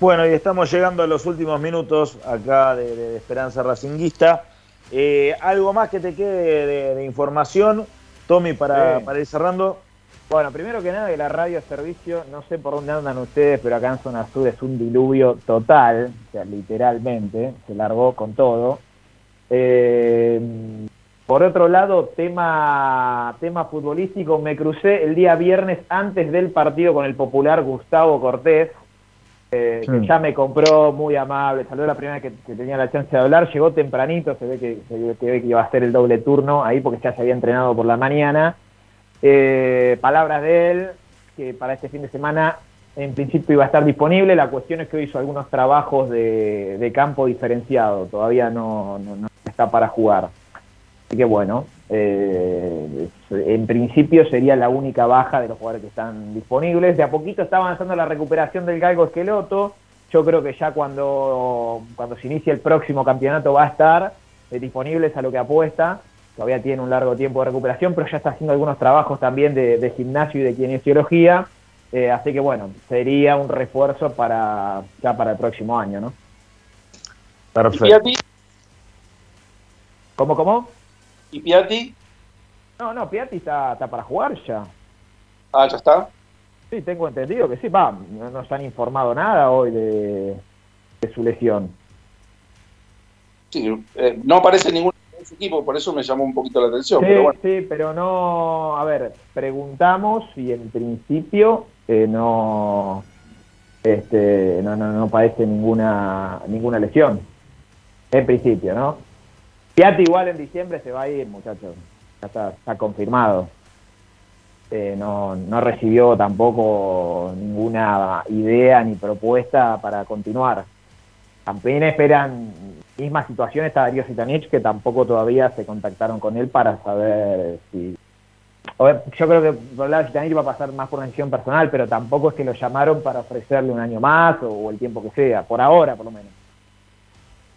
S3: Bueno, y estamos llegando a los últimos minutos acá de, de Esperanza Racinguista. Eh, ¿Algo más que te quede de, de información, Tommy, para,
S19: Sí.
S3: para ir cerrando?
S19: Bueno, primero que nada que la radio servicio, no sé por dónde andan ustedes, pero acá en Zona Sur es un diluvio total, o sea, literalmente, se largó con todo. Eh, por otro lado, tema, tema futbolístico, me crucé el día viernes antes del partido con el popular Gustavo Cortés, eh, que ya me compró muy amable, saludó la primera vez que, que tenía la chance de hablar, llegó tempranito, se ve que, se ve que iba a hacer el doble turno ahí porque ya se había entrenado por la mañana. Eh, palabras de él, que para este fin de semana en principio iba a estar disponible, la cuestión es que hoy hizo algunos trabajos de, de campo diferenciado, todavía no, no- no está para jugar. Así que bueno, eh, en principio sería la única baja de los jugadores que están disponibles. De a poquito está avanzando la recuperación del galgo esqueloto. Yo creo que ya cuando, cuando se inicie el próximo campeonato va a estar eh, disponible, es a lo que apuesta. Todavía tiene un largo tiempo de recuperación, pero ya está haciendo algunos trabajos también de, de gimnasio y de kinesiología. Eh, así que bueno, sería un refuerzo para ya para el próximo año, ¿no?
S20: Perfecto.
S19: ¿Cómo, cómo?
S4: ¿Y Piatti?
S19: No, no, Piatti está, está para jugar ya.
S4: Ah, ya está.
S19: Sí, tengo entendido que sí. Va, no nos han informado nada hoy de, de su lesión.
S4: Sí, eh, no aparece ningún equipo, por eso me llamó un poquito la atención.
S19: Sí,
S4: pero bueno.
S19: sí, pero no. A ver, preguntamos y en principio eh, no, este, no, no, no padece ninguna, ninguna lesión. En principio, ¿no? Piatti igual en diciembre se va a ir, muchachos. Ya está, está confirmado. Eh, no, no recibió tampoco ninguna idea ni propuesta para continuar. También esperan misma situación está Darío Sitanich, que tampoco todavía se contactaron con él para saber si... yo creo que por lado de Sitanich va a pasar más por una decisión personal, pero tampoco es que lo llamaron para ofrecerle un año más o el tiempo que sea, por ahora por lo menos.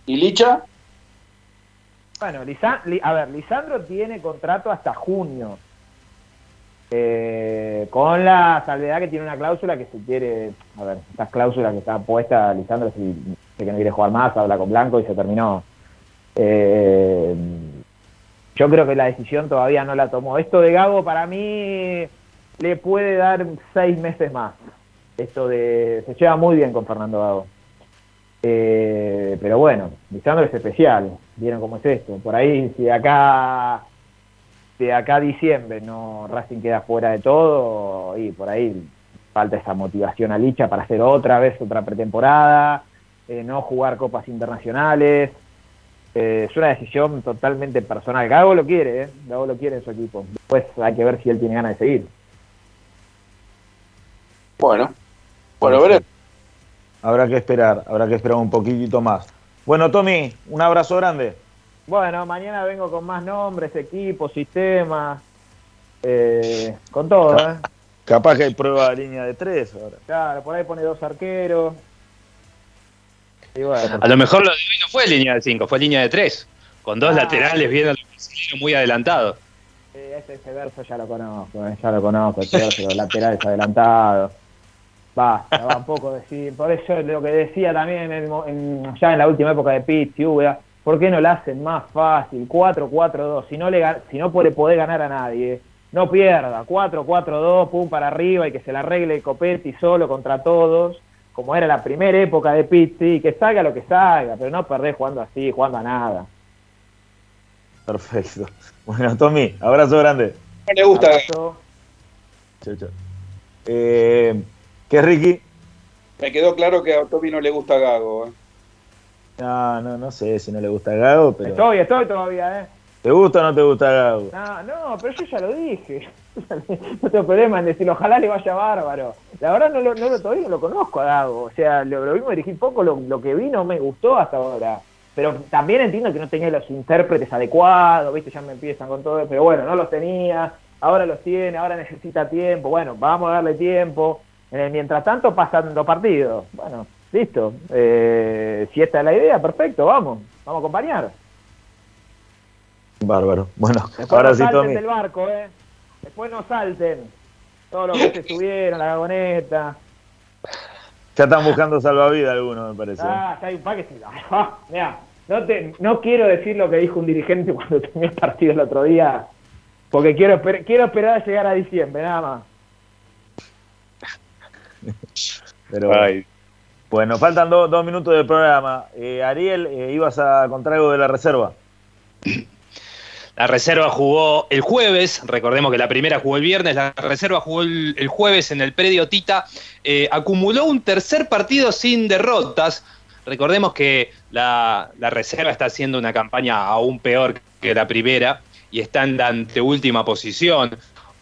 S4: ¿Y Licha?
S19: Bueno, Lisa- Li- a ver, Lisandro tiene contrato hasta junio. Eh, con la salvedad que tiene una cláusula que si quiere, a ver, estas cláusulas que está puesta Lisandro, si que no quiere jugar más, habla con Blanco y se terminó. Eh, yo creo que la decisión todavía no la tomó. Esto de Gago para mí le puede dar seis meses más. Esto de se lleva muy bien con Fernando Gago. Eh, pero bueno, Lisandro es especial. Vieron cómo es esto. Por ahí, si de acá de acá a diciembre no Racing queda fuera de todo y por ahí falta esa motivación a Licha para hacer otra vez otra pretemporada, eh, no jugar copas internacionales. Eh, es una decisión totalmente personal. Gago lo quiere, ¿eh? Gago lo quiere en su equipo. Después hay que ver si él tiene ganas de seguir.
S4: Bueno, bueno, veremos.
S20: Habrá que esperar, habrá que esperar un poquitito más. Bueno, Tommy, un abrazo grande.
S19: Bueno, mañana vengo con más nombres, equipos, sistemas, eh, con todo, ¿eh?
S20: Capaz que hay prueba de línea de tres ahora.
S19: Claro, por ahí pone dos arqueros. Y bueno,
S5: A lo mejor lo de hoy no fue línea de 5, fue línea de 3. Con dos
S19: Ah.
S5: laterales bien al muy adelantados.
S19: eh, ese, ese verso ya lo conozco, eh, ya lo conozco, ese verso, los laterales adelantados. Basta, va un poco decir. Por eso lo que decía también en en- ya en la última época de Pizzi, Úbeda, ¿por qué no la hacen más fácil? 4-4-2, si no le si no puede poder ganar a nadie, no pierda, 4-4-2, pum para arriba y que se la arregle Copetti solo contra todos, como era la primera época de Pizzi, que salga lo que salga, pero no perdés jugando así, jugando a nada.
S20: Perfecto. Bueno, Tommy, abrazo grande.
S4: No le gusta.
S19: Abrazo.
S20: Chau, chau. Eh, ¿Qué, Ricky?
S4: Me quedó claro que a Toby no le gusta Gago. ¿eh?
S20: No, no, no sé si no le gusta Gago, pero.
S19: Estoy, estoy todavía, ¿eh?
S20: ¿Te gusta o no te gusta Gago?
S19: No, no, pero yo ya lo dije. (laughs) no tengo problema en decir, ojalá le vaya bárbaro. La verdad no lo, no lo, todavía no lo conozco a Gago. O sea, lo, lo vimos dirigir poco, lo, lo que vi no me gustó hasta ahora. Pero también entiendo que no tenía los intérpretes adecuados, ¿viste? Ya me empiezan con todo, pero bueno, no los tenía, ahora los tiene, ahora necesita tiempo. Bueno, vamos a darle tiempo. Mientras tanto, pasan dos partidos. Bueno, listo. Eh, si esta es la idea, perfecto, vamos, vamos a acompañar.
S20: Bárbaro. Bueno,
S19: Después
S20: ahora
S19: no
S20: sí,
S19: salten
S20: Tommy.
S19: del barco, ¿eh? Después no salten. Todos los que se subieron, la gagoneta.
S20: Ya están buscando salvavidas algunos, me parece.
S19: Ah, ya hay un par que se... (laughs) Ah, mirá, no, te, no quiero decir lo que dijo un dirigente (laughs) cuando terminó el partido el otro día, porque quiero, quiero esperar a llegar a diciembre, nada más.
S3: Pero bueno, faltan do- dos minutos del programa. Eh, Ariel, eh, ibas a contar algo de la reserva.
S5: La reserva jugó el jueves, recordemos que la primera jugó el viernes, la reserva jugó el, el jueves en el predio Tita, eh, acumuló un tercer partido sin derrotas. Recordemos que la, la reserva está haciendo una campaña aún peor que la primera y está en la anteúltima posición.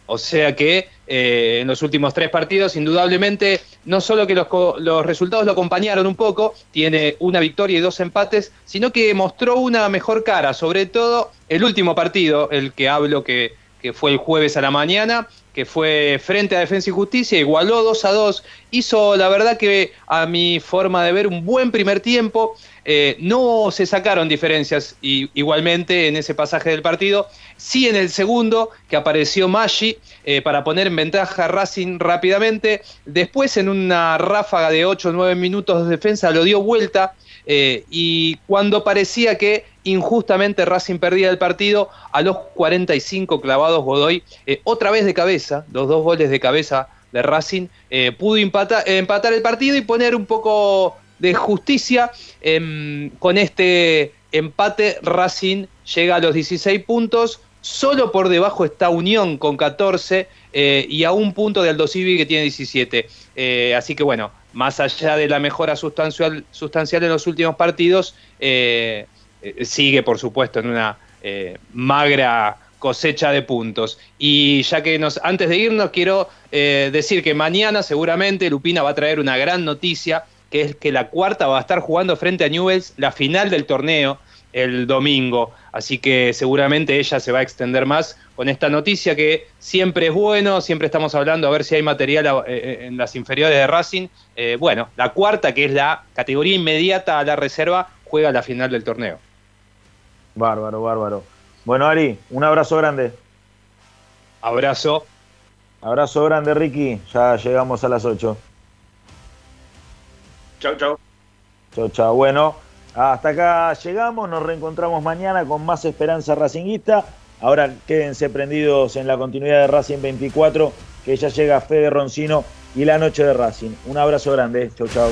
S5: O sea que eh, en los últimos tres partidos, indudablemente, no solo que los, los resultados lo acompañaron un poco, tiene una victoria y dos empates, sino que mostró una mejor cara, sobre todo el último partido, el que hablo que, que fue el jueves a la mañana, que fue frente a Defensa y Justicia, igualó 2 a 2, hizo la verdad que a mi forma de ver un buen primer tiempo, eh, no se sacaron diferencias y, igualmente en ese pasaje del partido, sí en el segundo que apareció Maggi eh, para poner en ventaja a Racing rápidamente, después en una ráfaga de 8 o 9 minutos de defensa lo dio vuelta eh, y cuando parecía que injustamente Racing perdía el partido, a los 45 clavados Godoy, otra vez de cabeza, los dos goles de cabeza de Racing, pudo empata- empatar el partido y poner un poco de justicia. em, con este empate, Racing llega a los 16 puntos. Solo por debajo está Unión con 14 eh, y a un punto de Aldo Civi que tiene 17. Eh, así que bueno, más allá de la mejora sustancial, sustancial en los últimos partidos, eh, sigue por supuesto en una magra cosecha de puntos. Y ya que nos, antes de irnos, quiero decir que mañana seguramente Lupina va a traer una gran noticia, que es que la cuarta va a estar jugando frente a Newells la final del torneo el domingo. Así que seguramente ella se va a extender más con esta noticia que siempre es bueno, siempre estamos hablando a ver si hay material eh, en las inferiores de Racing. Eh, bueno, la cuarta, que es la categoría inmediata a la reserva, juega la final del torneo.
S3: Bárbaro, bárbaro. Bueno, Ari, un abrazo grande.
S5: Abrazo.
S3: Abrazo grande, Ricky. Ya llegamos a las 8.
S4: Chau, chau.
S3: Chau, chau. Bueno, hasta acá llegamos. Nos reencontramos mañana con más esperanza racinguista. Ahora quédense prendidos en la continuidad de Racing 24, que ya llega Fede Roncino y la noche de Racing. Un abrazo grande. Chau, chau.